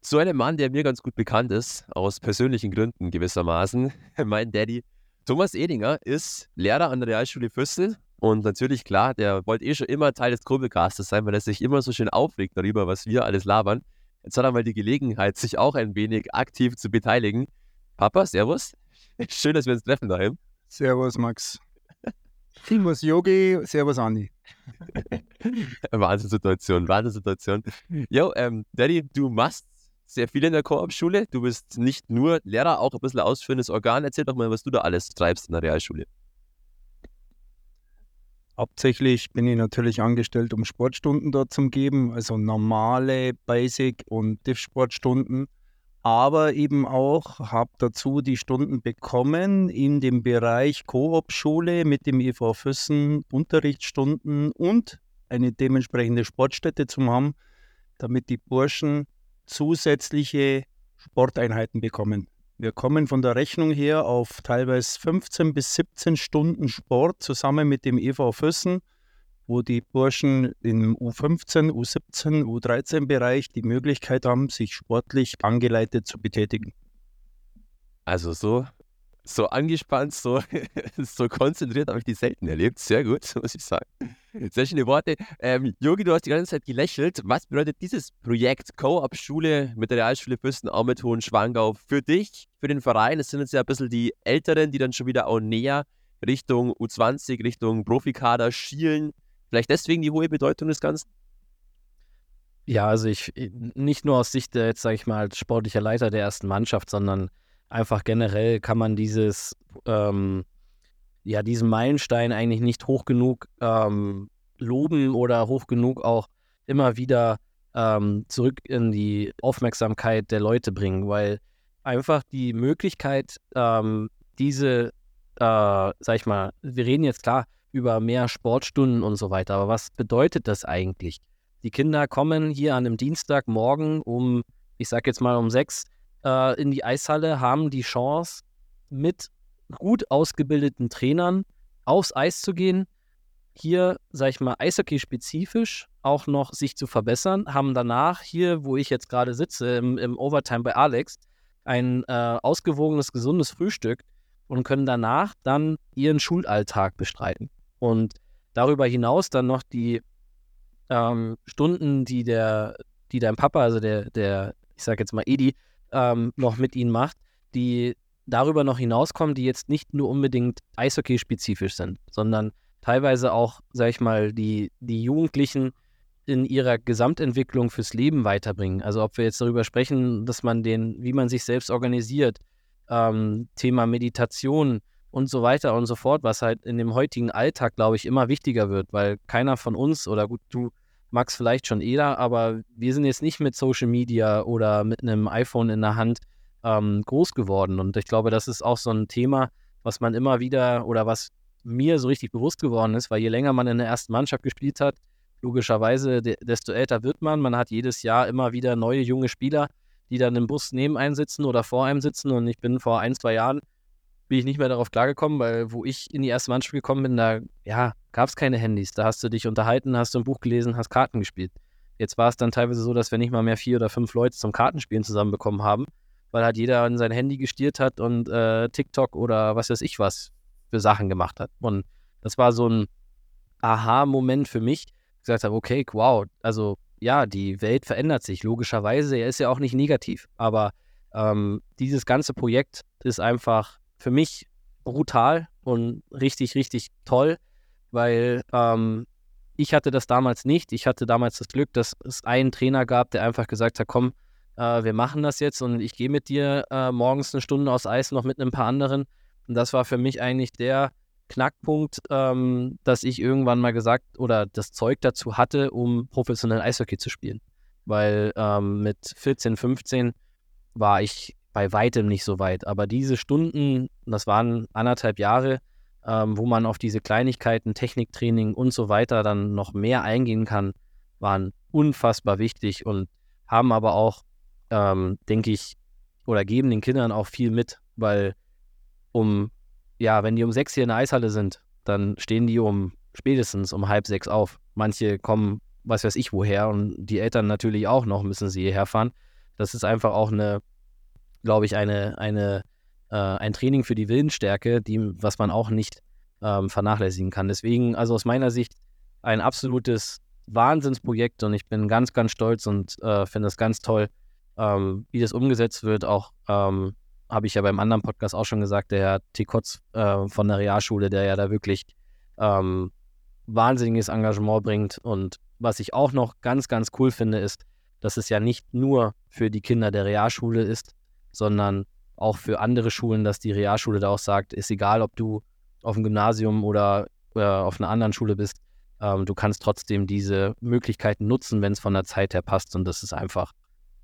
zu einem Mann, der mir ganz gut bekannt ist, aus persönlichen Gründen gewissermaßen. mein Daddy Thomas Edinger ist Lehrer an der Realschule Füssel und natürlich, klar, der wollte eh schon immer Teil des Kurbelcastes sein, weil er sich immer so schön aufregt darüber, was wir alles labern. Jetzt hat er mal die Gelegenheit, sich auch ein wenig aktiv zu beteiligen. Papa, Servus. Schön, dass wir uns treffen daheim. Servus, Max. Servus, Yogi. Servus, Andi. Wahnsinnssituation, Wahnsinnssituation. Jo, ähm, Daddy, du machst sehr viel in der Koop-Schule. Du bist nicht nur Lehrer, auch ein bisschen ausführendes Organ. Erzähl doch mal, was du da alles treibst in der Realschule. Hauptsächlich bin ich natürlich angestellt, um Sportstunden dort zu geben, also normale Basic- und Diff-Sportstunden. Aber eben auch habe dazu die Stunden bekommen in dem Bereich Koop-Schule mit dem EV Füssen, Unterrichtsstunden und eine dementsprechende Sportstätte zu haben, damit die Burschen zusätzliche Sporteinheiten bekommen. Wir kommen von der Rechnung her auf teilweise 15 bis 17 Stunden Sport zusammen mit dem EV Füssen, wo die Burschen im U15, U17, U13-Bereich die Möglichkeit haben, sich sportlich angeleitet zu betätigen. Also so so angespannt, so, so konzentriert habe ich die selten erlebt. Sehr gut, muss ich sagen. Sehr schöne Worte. Ähm, Yogi, du hast die ganze Zeit gelächelt. Was bedeutet dieses Projekt Co-op-Schule mit der Realschule Fürsten Aumeton Schwangau für dich, für den Verein? Es sind jetzt ja ein bisschen die Älteren, die dann schon wieder auch näher Richtung U20, Richtung Profikader schielen. Vielleicht deswegen die hohe Bedeutung des Ganzen? Ja, also ich, nicht nur aus Sicht, jetzt sage ich mal, sportlicher Leiter der ersten Mannschaft, sondern einfach generell kann man dieses, ähm, ja, diesen Meilenstein eigentlich nicht hoch genug ähm, loben oder hoch genug auch immer wieder ähm, zurück in die Aufmerksamkeit der Leute bringen, weil einfach die Möglichkeit, ähm, diese, äh, sag ich mal, wir reden jetzt klar über mehr Sportstunden und so weiter, aber was bedeutet das eigentlich? Die Kinder kommen hier an einem Dienstagmorgen um, ich sag jetzt mal um sechs, äh, in die Eishalle, haben die Chance, mit gut ausgebildeten Trainern aufs Eis zu gehen, hier, sag ich mal, Eishockey-spezifisch auch noch sich zu verbessern, haben danach hier, wo ich jetzt gerade sitze, im, im, Overtime bei Alex, ein äh, ausgewogenes, gesundes Frühstück und können danach dann ihren Schulalltag bestreiten. Und darüber hinaus dann noch die ähm, Stunden, die der, die dein Papa, also der, der, ich sag jetzt mal Edi, ähm, noch mit ihnen macht, die darüber noch hinauskommen, die jetzt nicht nur unbedingt Eishockey-spezifisch sind, sondern teilweise auch, sag ich mal, die, die Jugendlichen in ihrer Gesamtentwicklung fürs Leben weiterbringen. Also ob wir jetzt darüber sprechen, dass man den, wie man sich selbst organisiert, ähm, Thema Meditation und so weiter und so fort, was halt in dem heutigen Alltag, glaube ich, immer wichtiger wird, weil keiner von uns oder gut, du Max vielleicht schon eher, aber wir sind jetzt nicht mit Social Media oder mit einem iPhone in der Hand ähm, groß geworden. Und ich glaube, das ist auch so ein Thema, was man immer wieder oder was mir so richtig bewusst geworden ist, weil je länger man in der ersten Mannschaft gespielt hat, logischerweise, desto älter wird man. Man hat jedes Jahr immer wieder neue junge Spieler, die dann im Bus neben einem sitzen oder vor einem sitzen. Und ich bin vor ein, zwei Jahren bin ich nicht mehr darauf klargekommen, weil wo ich in die erste Mannschaft gekommen bin, da ja, gab es keine Handys. Da hast du dich unterhalten, hast du ein Buch gelesen, hast Karten gespielt. Jetzt war es dann teilweise so, dass wir nicht mal mehr vier oder fünf Leute zum Kartenspielen zusammenbekommen haben, weil halt jeder in sein Handy gestiert hat und äh, TikTok oder was weiß ich was für Sachen gemacht hat. Und das war so ein Aha-Moment für mich. Ich gesagt habe, okay, wow, also ja, die Welt verändert sich. Logischerweise, er ist ja auch nicht negativ. Aber ähm, dieses ganze Projekt ist einfach für mich brutal und richtig, richtig toll, weil ähm, ich hatte das damals nicht. Ich hatte damals das Glück, dass es einen Trainer gab, der einfach gesagt hat, komm, äh, wir machen das jetzt und ich gehe mit dir äh, morgens eine Stunde aus Eis noch mit ein paar anderen. Und das war für mich eigentlich der Knackpunkt, ähm, dass ich irgendwann mal gesagt oder das Zeug dazu hatte, um professionell Eishockey zu spielen. Weil ähm, mit 14, 15 war ich bei weitem nicht so weit. Aber diese Stunden, das waren anderthalb Jahre, ähm, wo man auf diese Kleinigkeiten, Techniktraining und so weiter dann noch mehr eingehen kann, waren unfassbar wichtig und haben aber auch, ähm, denke ich, oder geben den Kindern auch viel mit, weil um, ja, wenn die um sechs hier in der Eishalle sind, dann stehen die um spätestens um halb sechs auf. Manche kommen, was weiß ich, woher und die Eltern natürlich auch noch, müssen sie hierher fahren. Das ist einfach auch eine, glaube ich, eine, eine, äh, ein Training für die Willensstärke, die, was man auch nicht ähm, vernachlässigen kann. Deswegen, also aus meiner Sicht, ein absolutes Wahnsinnsprojekt und ich bin ganz, ganz stolz und äh, finde es ganz toll, ähm, wie das umgesetzt wird. Auch ähm, habe ich ja beim anderen Podcast auch schon gesagt, der Herr Tikotz äh, von der Realschule, der ja da wirklich ähm, wahnsinniges Engagement bringt. Und was ich auch noch ganz, ganz cool finde, ist, dass es ja nicht nur für die Kinder der Realschule ist, sondern auch für andere Schulen, dass die Realschule da auch sagt, ist egal, ob du auf dem Gymnasium oder äh, auf einer anderen Schule bist, ähm, du kannst trotzdem diese Möglichkeiten nutzen, wenn es von der Zeit her passt. Und das ist einfach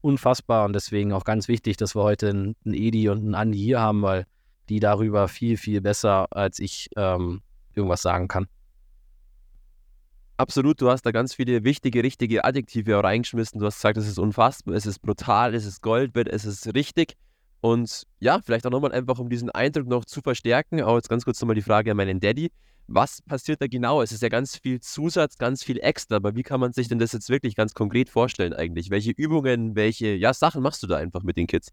unfassbar und deswegen auch ganz wichtig, dass wir heute einen, einen Edi und einen Andi hier haben, weil die darüber viel, viel besser als ich ähm, irgendwas sagen kann. Absolut, du hast da ganz viele wichtige, richtige Adjektive reingeschmissen. Du hast gesagt, es ist unfassbar, es ist brutal, es ist Goldbett, es ist richtig. Und ja, vielleicht auch nochmal einfach, um diesen Eindruck noch zu verstärken, auch jetzt ganz kurz nochmal die Frage an meinen Daddy. Was passiert da genau? Es ist ja ganz viel Zusatz, ganz viel extra, aber wie kann man sich denn das jetzt wirklich ganz konkret vorstellen eigentlich? Welche Übungen, welche ja, Sachen machst du da einfach mit den Kids?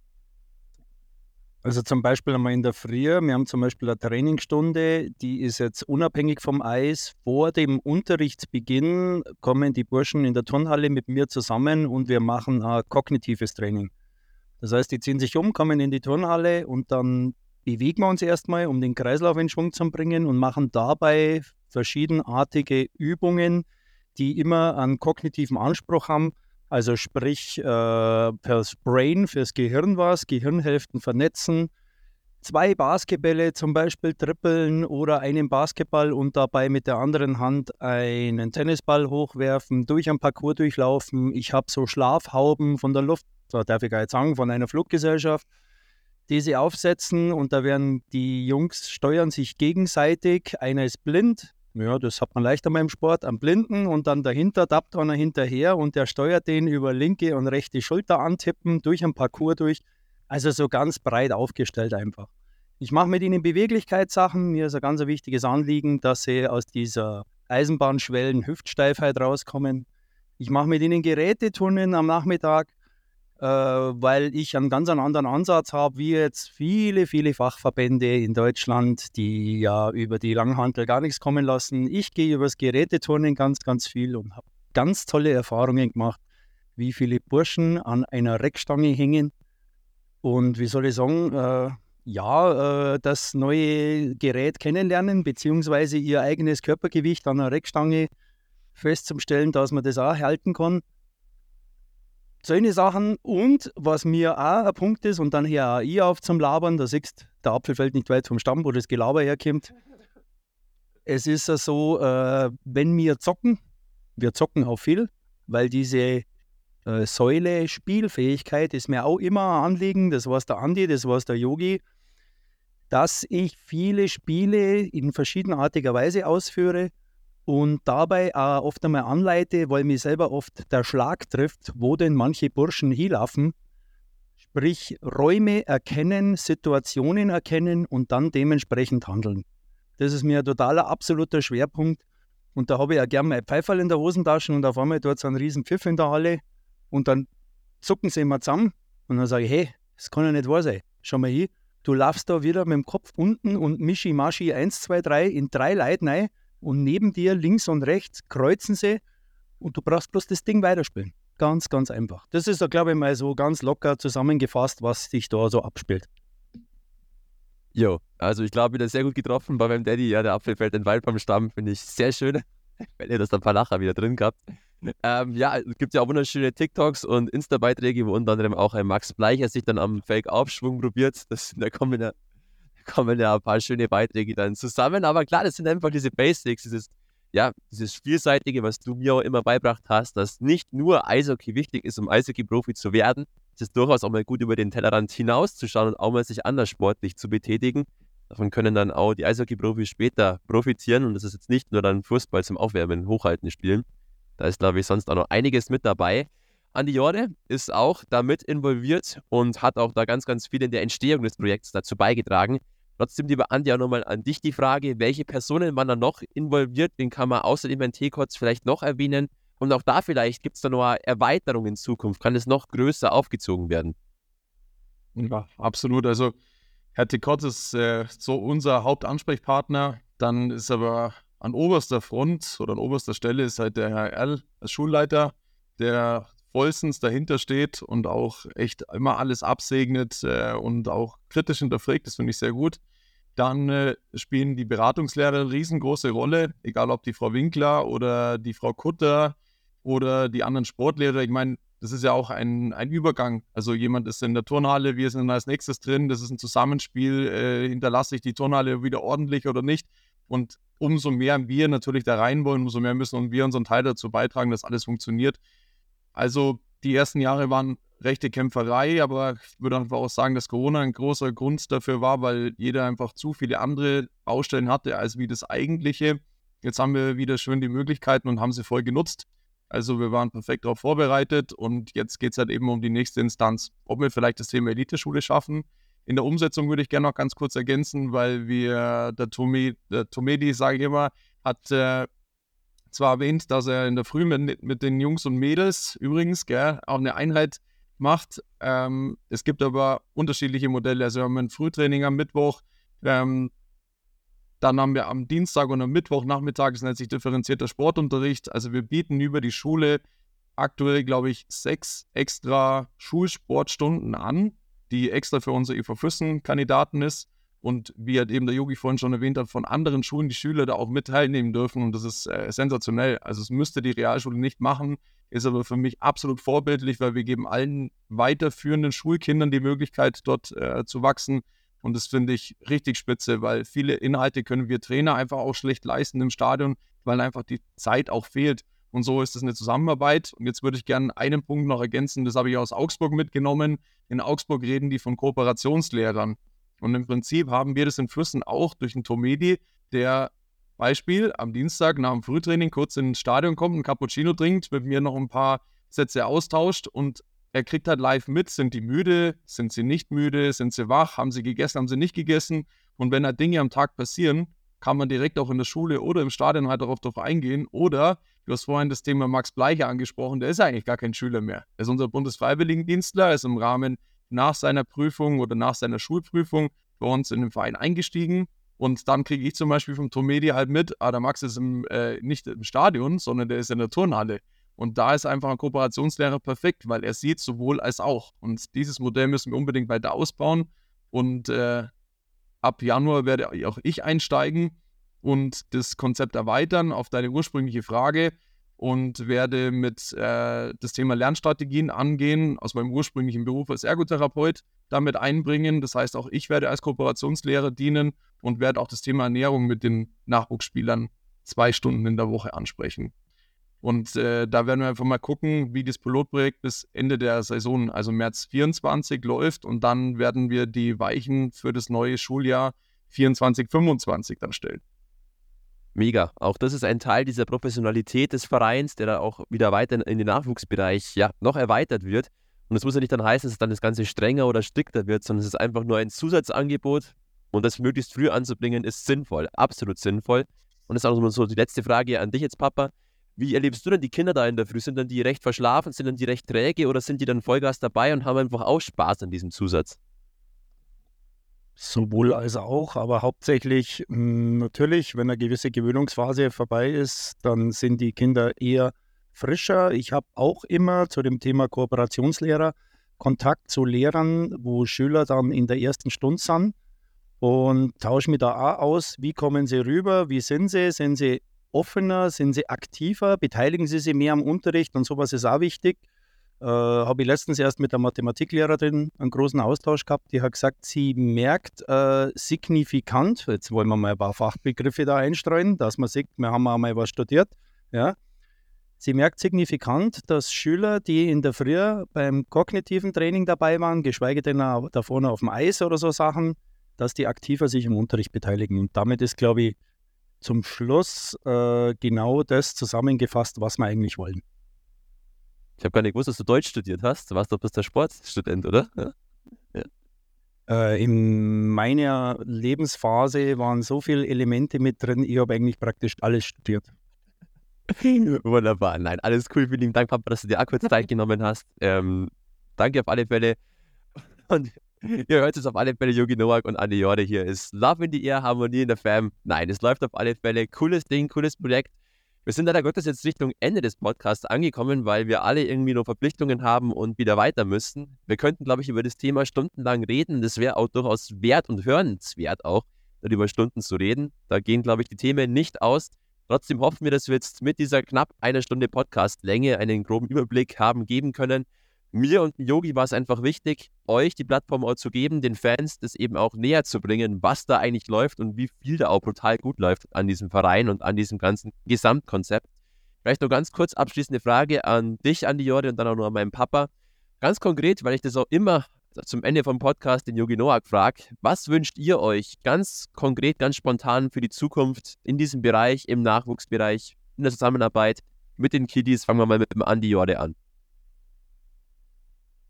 Also zum Beispiel einmal in der Früh, wir haben zum Beispiel eine Trainingsstunde, die ist jetzt unabhängig vom Eis. Vor dem Unterrichtsbeginn kommen die Burschen in der Turnhalle mit mir zusammen und wir machen ein kognitives Training. Das heißt, die ziehen sich um, kommen in die Turnhalle und dann bewegen wir uns erstmal, um den Kreislauf in Schwung zu bringen und machen dabei verschiedenartige Übungen, die immer einen kognitiven Anspruch haben. Also sprich äh, fürs Brain, fürs Gehirn was, Gehirnhälften vernetzen, zwei Basketbälle zum Beispiel trippeln oder einen Basketball und dabei mit der anderen Hand einen Tennisball hochwerfen, durch ein Parcours durchlaufen. Ich habe so Schlafhauben von der Luft, so darf ich gar nicht sagen, von einer Fluggesellschaft die sie aufsetzen und da werden die Jungs steuern sich gegenseitig. Einer ist blind, ja, das hat man leichter mal im Sport, am Blinden und dann dahinter tappt einer hinterher und der steuert den über linke und rechte Schulter antippen, durch ein Parcours durch. Also so ganz breit aufgestellt einfach. Ich mache mit ihnen Beweglichkeitssachen. Mir ist ein ganz wichtiges Anliegen, dass sie aus dieser Eisenbahnschwellen Hüftsteifheit rauskommen. Ich mache mit ihnen Geräteturnen am Nachmittag weil ich einen ganz anderen Ansatz habe, wie jetzt viele, viele Fachverbände in Deutschland, die ja über die Langhantel gar nichts kommen lassen. Ich gehe übers Geräteturnen ganz, ganz viel und habe ganz tolle Erfahrungen gemacht, wie viele Burschen an einer Reckstange hängen. Und wie soll ich sagen, äh, ja, äh, das neue Gerät kennenlernen, beziehungsweise ihr eigenes Körpergewicht an einer Reckstange festzustellen, dass man das auch halten kann solche Sachen. Und was mir auch ein Punkt ist, und dann hier auch ich auf zum Labern, da siehst der Apfel fällt nicht weit vom Stamm, wo das Gelaber herkommt. Es ist ja so, äh, wenn wir zocken, wir zocken auch viel, weil diese äh, Säule Spielfähigkeit ist mir auch immer ein Anliegen, das war der Andi, das war der Yogi, dass ich viele Spiele in verschiedenartiger Weise ausführe und dabei auch oft einmal anleite, weil mir selber oft der Schlag trifft, wo denn manche Burschen hinlaufen. Sprich, Räume erkennen, Situationen erkennen und dann dementsprechend handeln. Das ist mir ein totaler absoluter Schwerpunkt. Und da habe ich auch gerne mein Pfeiferl in der Hosentasche und auf einmal dort so einen riesen Pfiff in der Halle und dann zucken sie immer zusammen und dann sage ich, hey, das kann ja nicht wahr sein. Schau mal hin, du laufst da wieder mit dem Kopf unten und Mischi Maschi 1, 2, 3 in drei Leuten rein und neben dir links und rechts kreuzen sie und du brauchst bloß das Ding weiterspielen. Ganz, ganz einfach. Das ist, glaube ich, mal so ganz locker zusammengefasst, was sich da so abspielt. Jo, also ich glaube, wieder sehr gut getroffen bei meinem Daddy. Ja, der Apfel fällt in Wald vom Stamm, finde ich sehr schön. Wenn ihr das ein paar Lacher wieder drin gehabt. Ähm, ja, es gibt ja auch wunderschöne TikToks und Insta-Beiträge, wo unter anderem auch ein Max Bleicher sich dann am Fake-Aufschwung probiert. Das, da kommen ja kommen ja ein paar schöne Beiträge dann zusammen. Aber klar, das sind einfach diese Basics, dieses, ja, dieses Vielseitige, was du mir auch immer beibracht hast, dass nicht nur Eishockey wichtig ist, um Eishockey-Profi zu werden. Es ist durchaus auch mal gut, über den Tellerrand hinauszuschauen und auch mal sich anders sportlich zu betätigen. Davon können dann auch die Eishockey-Profis später profitieren und das ist jetzt nicht nur dann Fußball zum Aufwärmen, Hochhalten spielen. Da ist, glaube ich, sonst auch noch einiges mit dabei. Andi Jorde ist auch damit involviert und hat auch da ganz, ganz viel in der Entstehung des Projekts dazu beigetragen. Trotzdem, lieber Andi, auch nochmal an dich die Frage, welche Personen waren da noch involviert? Wen kann man außer dem NT-Codes vielleicht noch erwähnen? Und auch da vielleicht gibt es da noch eine Erweiterung in Zukunft. Kann es noch größer aufgezogen werden? Ja, absolut. Also Herr Tekott ist äh, so unser Hauptansprechpartner. Dann ist aber an oberster Front oder an oberster Stelle ist halt der Herr Erl als Schulleiter, der vollstens dahinter steht und auch echt immer alles absegnet äh, und auch kritisch hinterfragt. Das finde ich sehr gut. Dann äh, spielen die Beratungslehrer eine riesengroße Rolle, egal ob die Frau Winkler oder die Frau Kutter oder die anderen Sportlehrer. Ich meine, das ist ja auch ein, ein Übergang. Also jemand ist in der Turnhalle, wir sind als nächstes drin, das ist ein Zusammenspiel, äh, hinterlasse ich die Turnhalle wieder ordentlich oder nicht. Und umso mehr wir natürlich da rein wollen, umso mehr müssen wir unseren Teil dazu beitragen, dass alles funktioniert. Also die ersten Jahre waren rechte Kämpferei, aber ich würde einfach auch sagen, dass Corona ein großer Grund dafür war, weil jeder einfach zu viele andere Baustellen hatte als wie das eigentliche. Jetzt haben wir wieder schön die Möglichkeiten und haben sie voll genutzt. Also wir waren perfekt darauf vorbereitet und jetzt geht es halt eben um die nächste Instanz. Ob wir vielleicht das Thema Eliteschule schaffen. In der Umsetzung würde ich gerne noch ganz kurz ergänzen, weil wir, der, Tomi, der Tomedi, sage ich immer, hat äh, zwar erwähnt, dass er in der Früh mit, mit den Jungs und Mädels übrigens gell, auch eine Einheit macht. Ähm, es gibt aber unterschiedliche Modelle. Also wir haben ein Frühtraining am Mittwoch, ähm, dann haben wir am Dienstag und am Mittwochnachmittag, es nennt sich differenzierter Sportunterricht. Also wir bieten über die Schule aktuell, glaube ich, sechs extra Schulsportstunden an, die extra für unsere EV Füssen-Kandidaten ist. Und wie halt eben der Yogi vorhin schon erwähnt hat, von anderen Schulen die Schüler da auch mit teilnehmen dürfen. Und das ist äh, sensationell. Also es müsste die Realschule nicht machen, ist aber für mich absolut vorbildlich, weil wir geben allen weiterführenden Schulkindern die Möglichkeit, dort äh, zu wachsen. Und das finde ich richtig spitze, weil viele Inhalte können wir Trainer einfach auch schlecht leisten im Stadion, weil einfach die Zeit auch fehlt. Und so ist es eine Zusammenarbeit. Und jetzt würde ich gerne einen Punkt noch ergänzen, das habe ich aus Augsburg mitgenommen. In Augsburg reden die von Kooperationslehrern. Und im Prinzip haben wir das in Füssen auch durch einen Tomedi, der Beispiel am Dienstag nach dem Frühtraining kurz ins Stadion kommt, einen Cappuccino trinkt, mit mir noch ein paar Sätze austauscht und er kriegt halt live mit, sind die müde, sind sie nicht müde, sind sie wach, haben sie gegessen, haben sie nicht gegessen. Und wenn da Dinge am Tag passieren, kann man direkt auch in der Schule oder im Stadion halt darauf drauf eingehen. Oder, du hast vorhin das Thema Max Bleicher angesprochen, der ist eigentlich gar kein Schüler mehr. Er ist unser Bundesfreiwilligendienstler, er ist im Rahmen nach seiner Prüfung oder nach seiner Schulprüfung bei uns in den Verein eingestiegen. Und dann kriege ich zum Beispiel vom Tomedi halt mit, ah, der Max ist im, äh, nicht im Stadion, sondern der ist in der Turnhalle. Und da ist einfach ein Kooperationslehrer perfekt, weil er sieht sowohl als auch. Und dieses Modell müssen wir unbedingt weiter ausbauen. Und äh, ab Januar werde auch ich einsteigen und das Konzept erweitern auf deine ursprüngliche Frage und werde mit äh, das Thema Lernstrategien angehen, aus meinem ursprünglichen Beruf als Ergotherapeut damit einbringen. Das heißt, auch ich werde als Kooperationslehrer dienen und werde auch das Thema Ernährung mit den Nachwuchsspielern zwei Stunden in der Woche ansprechen. Und äh, da werden wir einfach mal gucken, wie das Pilotprojekt bis Ende der Saison, also März 24, läuft. Und dann werden wir die Weichen für das neue Schuljahr 24, 25 dann stellen. Mega. Auch das ist ein Teil dieser Professionalität des Vereins, der da auch wieder weiter in den Nachwuchsbereich ja, noch erweitert wird. Und das muss ja nicht dann heißen, dass dann das Ganze strenger oder strikter wird, sondern es ist einfach nur ein Zusatzangebot. Und das möglichst früh anzubringen, ist sinnvoll, absolut sinnvoll. Und das ist auch so die letzte Frage an dich jetzt, Papa. Wie erlebst du denn die Kinder da in der Früh? Sind dann die recht verschlafen? Sind dann die recht träge? Oder sind die dann Vollgas dabei und haben einfach auch Spaß an diesem Zusatz? Sowohl als auch, aber hauptsächlich hm, natürlich, wenn eine gewisse Gewöhnungsphase vorbei ist, dann sind die Kinder eher frischer. Ich habe auch immer zu dem Thema Kooperationslehrer Kontakt zu Lehrern, wo Schüler dann in der ersten Stunde sind und tausche mich da auch aus, wie kommen sie rüber, wie sind sie, sind sie offener, sind sie aktiver, beteiligen sie sich mehr am Unterricht? Und sowas ist auch wichtig. Äh, Habe ich letztens erst mit der Mathematiklehrerin einen großen Austausch gehabt, die hat gesagt, sie merkt äh, signifikant, jetzt wollen wir mal ein paar Fachbegriffe da einstreuen, dass man sieht, wir haben einmal was studiert, ja. Sie merkt signifikant, dass Schüler, die in der Früh beim kognitiven Training dabei waren, geschweige denn da vorne auf dem Eis oder so Sachen, dass die aktiver sich im Unterricht beteiligen. Und damit ist, glaube ich, zum Schluss äh, genau das zusammengefasst, was wir eigentlich wollen. Ich habe gar nicht gewusst, dass du Deutsch studiert hast. Du warst doch bist der Sportstudent, oder? Ja. ja. Äh, in meiner Lebensphase waren so viele Elemente mit drin, ich habe eigentlich praktisch alles studiert. Wunderbar. Nein, alles cool. Vielen lieben Dank, Papa, dass du dir auch kurz Zeit genommen hast. Ähm, danke auf alle Fälle. Und ihr hört es auf alle Fälle, Yogi Noak und Andi Jorde hier. Ist Love in the Air, Harmonie in der Fam. Nein, es läuft auf alle Fälle. Cooles Ding, cooles Projekt. Wir sind leider Gottes jetzt Richtung Ende des Podcasts angekommen, weil wir alle irgendwie noch Verpflichtungen haben und wieder weiter müssen. Wir könnten, glaube ich, über das Thema stundenlang reden. Das wäre auch durchaus wert und hörenswert auch, darüber Stunden zu reden. Da gehen, glaube ich, die Themen nicht aus. Trotzdem hoffen wir, dass wir jetzt mit dieser knapp einer Stunde Podcast-Länge einen groben Überblick haben geben können, mir und Yogi war es einfach wichtig, euch die Plattform auch zu geben, den Fans das eben auch näher zu bringen, was da eigentlich läuft und wie viel da auch brutal gut läuft an diesem Verein und an diesem ganzen Gesamtkonzept. Vielleicht noch ganz kurz abschließende Frage an dich, Andi Jorde, und dann auch noch an meinen Papa. Ganz konkret, weil ich das auch immer zum Ende vom Podcast den Yogi Noak frage, was wünscht ihr euch ganz konkret, ganz spontan für die Zukunft in diesem Bereich, im Nachwuchsbereich, in der Zusammenarbeit mit den Kiddies? Fangen wir mal mit dem Andi Jorde an.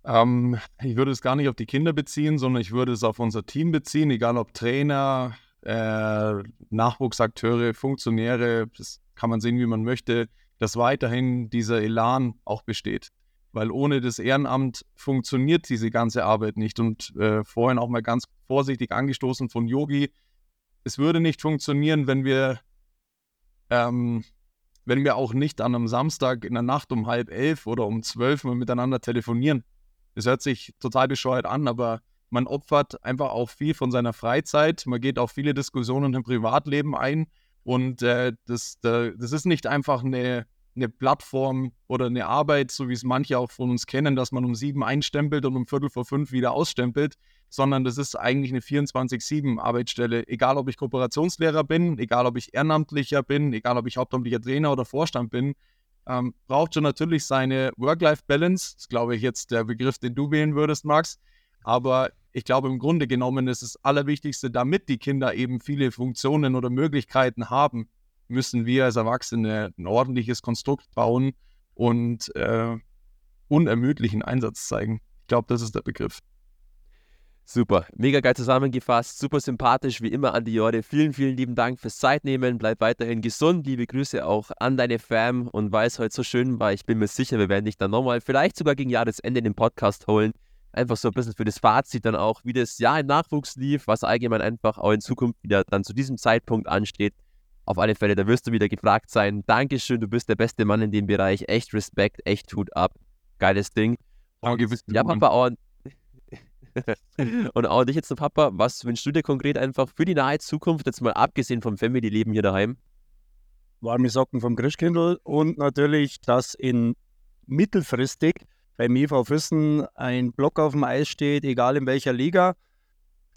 Ähm, ich würde es gar nicht auf die Kinder beziehen, sondern ich würde es auf unser Team beziehen, egal ob Trainer, äh, Nachwuchsakteure, Funktionäre, das kann man sehen, wie man möchte, dass weiterhin dieser Elan auch besteht. Weil ohne das Ehrenamt funktioniert diese ganze Arbeit nicht. Und äh, vorhin auch mal ganz vorsichtig angestoßen von Yogi, es würde nicht funktionieren, wenn wir, ähm, wenn wir auch nicht an einem Samstag in der Nacht um halb elf oder um zwölf mal miteinander telefonieren. Es hört sich total bescheuert an, aber man opfert einfach auch viel von seiner Freizeit. Man geht auf viele Diskussionen im Privatleben ein. Und äh, das, das ist nicht einfach eine, eine Plattform oder eine Arbeit, so wie es manche auch von uns kennen, dass man um sieben einstempelt und um Viertel vor fünf wieder ausstempelt, sondern das ist eigentlich eine 24-7-Arbeitsstelle. Egal, ob ich Kooperationslehrer bin, egal, ob ich Ehrenamtlicher bin, egal, ob ich hauptamtlicher Trainer oder Vorstand bin, ähm, braucht schon natürlich seine Work-Life-Balance. Das ist, glaube ich, jetzt der Begriff, den du wählen würdest, Max. Aber ich glaube, im Grunde genommen ist das Allerwichtigste, damit die Kinder eben viele Funktionen oder Möglichkeiten haben, müssen wir als Erwachsene ein ordentliches Konstrukt bauen und äh, unermüdlichen Einsatz zeigen. Ich glaube, das ist der Begriff. Super, mega geil zusammengefasst, super sympathisch wie immer an die Jorde. Vielen, vielen lieben Dank fürs Zeitnehmen. Bleib weiterhin gesund. Liebe Grüße auch an deine Fam und weil es heute so schön war, ich bin mir sicher, wir werden dich dann nochmal, vielleicht sogar gegen Jahresende in den Podcast holen. Einfach so ein bisschen für das Fazit dann auch, wie das Jahr im Nachwuchs lief, was allgemein einfach auch in Zukunft wieder dann zu diesem Zeitpunkt ansteht. Auf alle Fälle, da wirst du wieder gefragt sein. Dankeschön, du bist der beste Mann in dem Bereich. Echt Respekt, echt Hut ab. Geiles Ding. Danke, ja, Papa, auch und auch dich jetzt, Papa, was wünschst du dir konkret einfach für die nahe Zukunft, jetzt mal abgesehen vom Family-Leben hier daheim? Warme Socken vom Christkindl und natürlich, dass in mittelfristig beim EV Füssen ein Block auf dem Eis steht, egal in welcher Liga,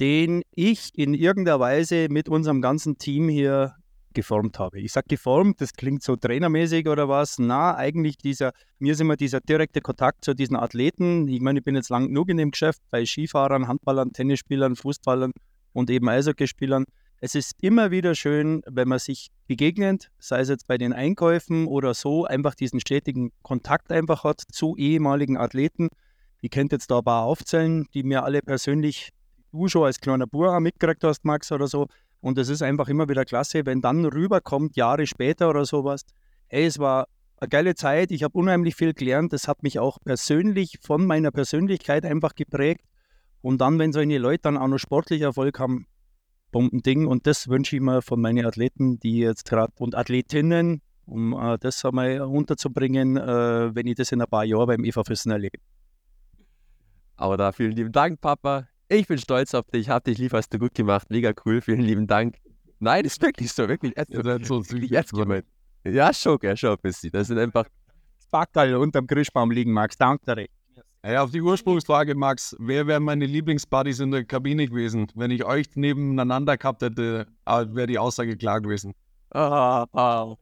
den ich in irgendeiner Weise mit unserem ganzen Team hier geformt habe. Ich sage geformt, das klingt so trainermäßig oder was. Na, eigentlich dieser, mir ist immer dieser direkte Kontakt zu diesen Athleten. Ich meine, ich bin jetzt lang genug in dem Geschäft bei Skifahrern, Handballern, Tennisspielern, Fußballern und eben Eishockeyspielern. Es ist immer wieder schön, wenn man sich begegnet, sei es jetzt bei den Einkäufen oder so, einfach diesen stetigen Kontakt einfach hat zu ehemaligen Athleten. Ich könnte jetzt da ein paar aufzählen, die mir alle persönlich, du schon als kleiner Bur mitgekriegt hast, Max, oder so, und es ist einfach immer wieder klasse, wenn dann rüberkommt, Jahre später oder sowas, hey, es war eine geile Zeit, ich habe unheimlich viel gelernt, das hat mich auch persönlich von meiner Persönlichkeit einfach geprägt. Und dann, wenn solche Leute dann auch noch sportlich Erfolg haben, Bombending. Und das wünsche ich mir von meinen Athleten, die jetzt gerade und Athletinnen, um äh, das einmal unterzubringen, äh, wenn ich das in ein paar Jahren beim EV Füssen erlebe. Aber da vielen lieben Dank, Papa. Ich bin stolz auf dich, hab dich lieb, hast du gut gemacht, mega cool, vielen lieben Dank. Nein, ist wirklich so, wirklich. Ihr seid so süß. Jetzt gemeint. Ja, schon, ja, schon ein bisschen. Das sind einfach Backerl unterm Christbaum liegen, Max. Danke dir. Ja, auf die Ursprungsfrage, Max, wer wären meine Lieblingsbuddies in der Kabine gewesen? Wenn ich euch nebeneinander gehabt hätte, ah, wäre die Aussage klar gewesen. Ah, ah.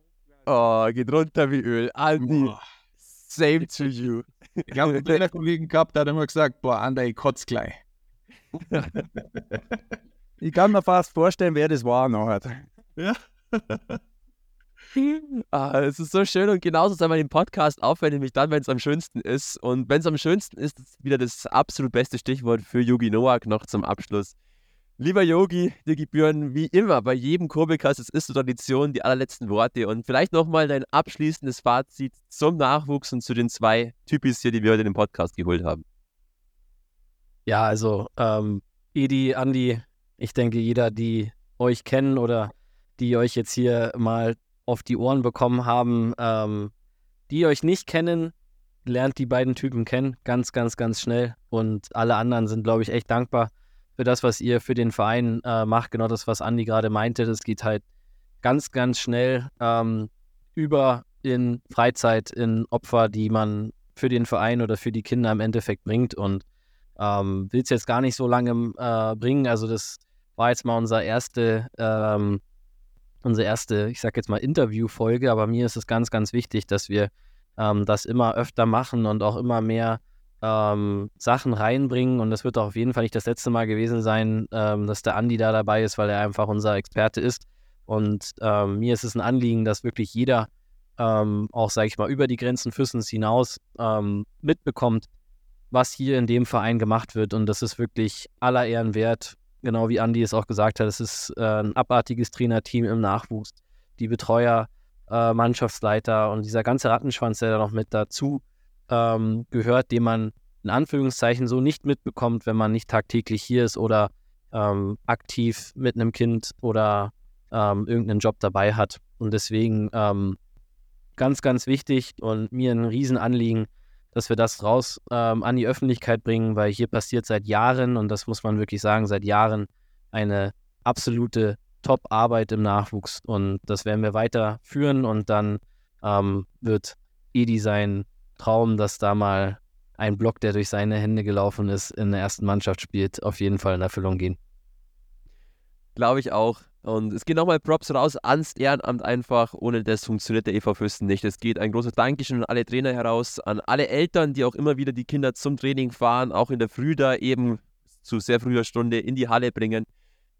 Oh, geht runter wie Öl. Andi, Boah. same to you. Ich habe einen Kollegen gehabt, der hat immer gesagt, boah, Ander, ich kotz gleich. Ich kann mir fast vorstellen, wer das war nachher. Ah, es ist so schön und genauso soll man den Podcast aufhören, nämlich dann, wenn es am schönsten ist. Und wenn es am schönsten ist, ist wieder das absolut beste Stichwort für Yogi Noak noch zum Abschluss. Lieber Yogi, dir gebühren wie immer bei jedem Kurbelkast, es ist so Tradition, die allerletzten Worte und vielleicht nochmal dein abschließendes Fazit zum Nachwuchs und zu den zwei Typis hier, die wir heute in den Podcast geholt haben. Ja, also ähm, Edi, Andi, ich denke, jeder, die euch kennen oder die euch jetzt hier mal auf die Ohren bekommen haben, ähm, die euch nicht kennen, lernt die beiden Typen kennen, ganz, ganz, ganz schnell. Und alle anderen sind, glaube ich, echt dankbar für das, was ihr für den Verein äh, macht. Genau das, was Andi gerade meinte. Das geht halt ganz, ganz schnell ähm, über in Freizeit, in Opfer, die man für den Verein oder für die Kinder im Endeffekt bringt. Und ähm, will es jetzt gar nicht so lange äh, bringen. Also das war jetzt mal unser erste, ähm, unsere erste, ich sag jetzt mal Interviewfolge, aber mir ist es ganz, ganz wichtig, dass wir ähm, das immer öfter machen und auch immer mehr ähm, Sachen reinbringen. Und das wird auch auf jeden Fall nicht das letzte Mal gewesen sein, ähm, dass der Andi da dabei ist, weil er einfach unser Experte ist. Und ähm, mir ist es ein Anliegen, dass wirklich jeder ähm, auch, sage ich mal, über die Grenzen Füssens hinaus ähm, mitbekommt, was hier in dem Verein gemacht wird. Und das ist wirklich aller Ehren wert. Genau wie Andi es auch gesagt hat, es ist äh, ein abartiges Trainerteam im Nachwuchs. Die Betreuer, äh, Mannschaftsleiter und dieser ganze Rattenschwanz, der da noch mit dazu ähm, gehört, den man in Anführungszeichen so nicht mitbekommt, wenn man nicht tagtäglich hier ist oder ähm, aktiv mit einem Kind oder ähm, irgendeinen Job dabei hat. Und deswegen ähm, ganz, ganz wichtig und mir ein Riesenanliegen, dass wir das raus ähm, an die Öffentlichkeit bringen, weil hier passiert seit Jahren, und das muss man wirklich sagen, seit Jahren eine absolute Top-Arbeit im Nachwuchs. Und das werden wir weiterführen und dann ähm, wird Edi sein Traum, dass da mal ein Block, der durch seine Hände gelaufen ist, in der ersten Mannschaft spielt, auf jeden Fall in Erfüllung gehen. Glaube ich auch. Und es geht nochmal Props raus ans Ehrenamt einfach. Ohne das funktioniert der EV Fürsten nicht. Es geht ein großes Dankeschön an alle Trainer heraus, an alle Eltern, die auch immer wieder die Kinder zum Training fahren, auch in der Früh da eben zu sehr früher Stunde in die Halle bringen.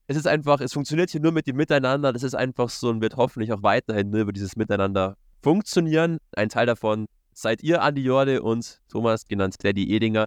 Es ist einfach, es funktioniert hier nur mit dem Miteinander. Das ist einfach so und wird hoffentlich auch weiterhin nur über dieses Miteinander funktionieren. Ein Teil davon seid ihr, Andi Jorde und Thomas, genannt Teddy Edinger.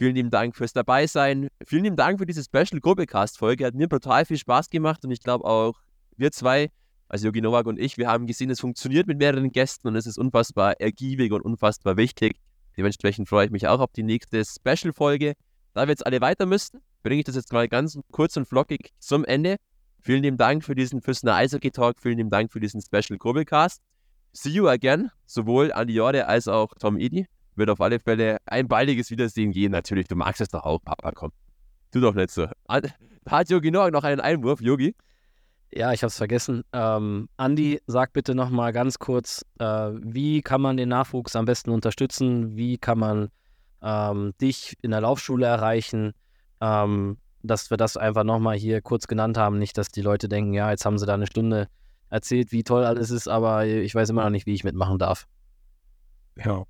Vielen lieben Dank fürs Dabeisein. Vielen lieben Dank für diese Special Gruppecast-Folge. Hat mir brutal viel Spaß gemacht und ich glaube auch wir zwei, also Jogi Nowak und ich, wir haben gesehen, es funktioniert mit mehreren Gästen und es ist unfassbar ergiebig und unfassbar wichtig. Dementsprechend freue ich mich auch auf die nächste Special-Folge. Da wir jetzt alle weiter müssten, bringe ich das jetzt mal ganz kurz und flockig zum Ende. Vielen lieben Dank für diesen Füßner Eishockey Talk. Vielen lieben Dank für diesen Special Grubbelcast. See you again, sowohl an Jorde als auch Tom Edie wird auf alle Fälle ein baldiges Wiedersehen gehen. Natürlich, du magst es doch auch, Papa, komm. Tu doch nicht so. Hat Yogi Noak noch einen Einwurf, Yogi? Ja, ich habe es vergessen. Ähm, Andi, sag bitte noch mal ganz kurz, äh, wie kann man den Nachwuchs am besten unterstützen? Wie kann man ähm, dich in der Laufschule erreichen? Ähm, dass wir das einfach noch mal hier kurz genannt haben. Nicht, dass die Leute denken, ja, jetzt haben sie da eine Stunde erzählt, wie toll alles ist, aber ich weiß immer noch nicht, wie ich mitmachen darf. Ja.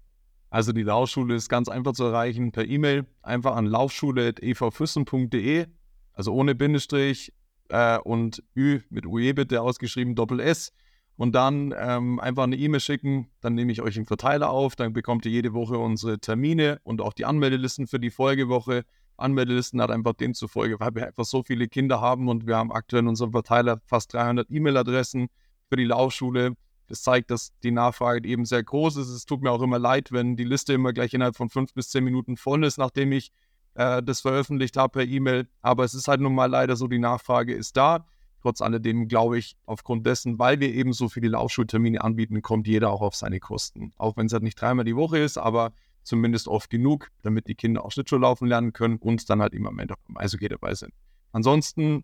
Also die Laufschule ist ganz einfach zu erreichen per E-Mail, einfach an laufschule.evfüssen.de, also ohne Bindestrich äh, und Ü mit UE bitte ausgeschrieben, Doppel S. Und dann ähm, einfach eine E-Mail schicken, dann nehme ich euch im Verteiler auf, dann bekommt ihr jede Woche unsere Termine und auch die Anmeldelisten für die Folgewoche. Anmeldelisten hat einfach demzufolge, weil wir einfach so viele Kinder haben und wir haben aktuell in unserem Verteiler fast 300 E-Mail-Adressen für die Laufschule. Das zeigt, dass die Nachfrage eben sehr groß ist. Es tut mir auch immer leid, wenn die Liste immer gleich innerhalb von fünf bis zehn Minuten voll ist, nachdem ich äh, das veröffentlicht habe per E-Mail. Aber es ist halt nun mal leider so, die Nachfrage ist da. Trotz alledem glaube ich, aufgrund dessen, weil wir eben so viele Laufschultermine anbieten, kommt jeder auch auf seine Kosten. Auch wenn es halt nicht dreimal die Woche ist, aber zumindest oft genug, damit die Kinder auch Schlittschuh laufen lernen können und dann halt immer am Ende im Eishockey dabei sind. Ansonsten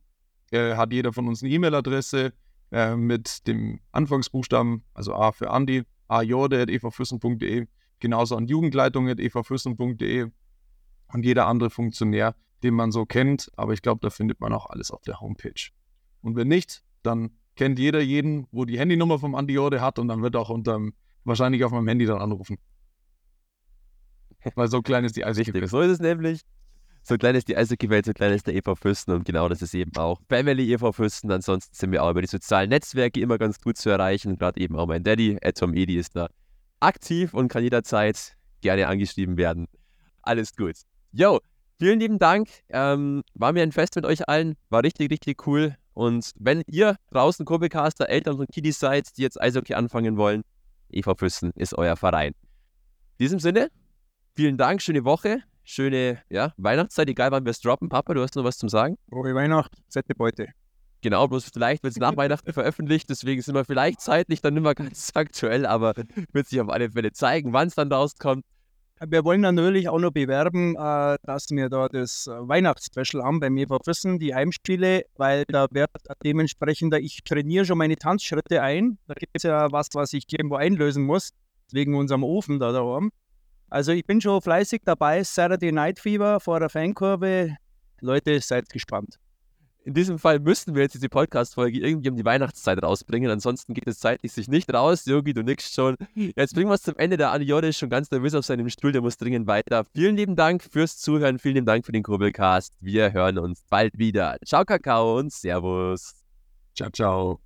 äh, hat jeder von uns eine E-Mail-Adresse äh, mit dem Anfangsbuchstaben, also A für Andi, ajorde.evfüssen.de, genauso an jugendleitung.evfüssen.de und jeder andere Funktionär, den man so kennt. Aber ich glaube, da findet man auch alles auf der Homepage. Und wenn nicht, dann kennt jeder jeden, wo die Handynummer vom Andi Jorde hat und dann wird auch unterm, wahrscheinlich auf meinem Handy dann anrufen. Weil so klein ist die Eishockey. So ist es nämlich. So klein ist die Eishockey-Welt, so klein ist der EV Fürsten und genau das ist eben auch Family EV Fürsten. Ansonsten sind wir auch über die sozialen Netzwerke immer ganz gut zu erreichen. Gerade eben auch mein Daddy, Tom Edi, ist da aktiv und kann jederzeit gerne angeschrieben werden. Alles gut. Yo, vielen lieben Dank. Ähm, war mir ein Fest mit euch allen. War richtig, richtig cool. Und wenn ihr draußen Kurbelcaster, Eltern und Kiddies seid, die jetzt Eishockey anfangen wollen, EV Fürsten ist euer Verein. In diesem Sinne, vielen Dank, schöne Woche, schöne ja, Weihnachtszeit, egal wann wir es droppen. Papa, du hast noch was zum Sagen? Frohe Weihnacht, Sette Beute. Genau, bloß vielleicht wird es nach Weihnachten veröffentlicht, deswegen sind wir vielleicht zeitlich dann nicht mehr ganz aktuell, aber wird sich auf alle Fälle zeigen, wann es dann rauskommt. Wir wollen natürlich auch noch bewerben, äh, dass wir da das Weihnachtsspecial haben bei mir Wissen, die Heimspiele, weil da wird dementsprechend, ich trainiere schon meine Tanzschritte ein. Da gibt es ja was, was ich irgendwo einlösen muss, wegen unserem Ofen da, da oben. Also ich bin schon fleißig dabei, Saturday Night Fever vor der Fankurve. Leute, seid gespannt. In diesem Fall müssten wir jetzt diese Podcast-Folge irgendwie um die Weihnachtszeit rausbringen, ansonsten geht es zeitlich sich nicht raus. Yogi, du nix schon. Jetzt bringen wir es zum Ende. Der Aniode ist schon ganz nervös auf seinem Stuhl, der muss dringend weiter. Vielen lieben Dank fürs Zuhören, vielen lieben Dank für den Kurbelcast. Wir hören uns bald wieder. Ciao, Kakao und Servus. Ciao, ciao.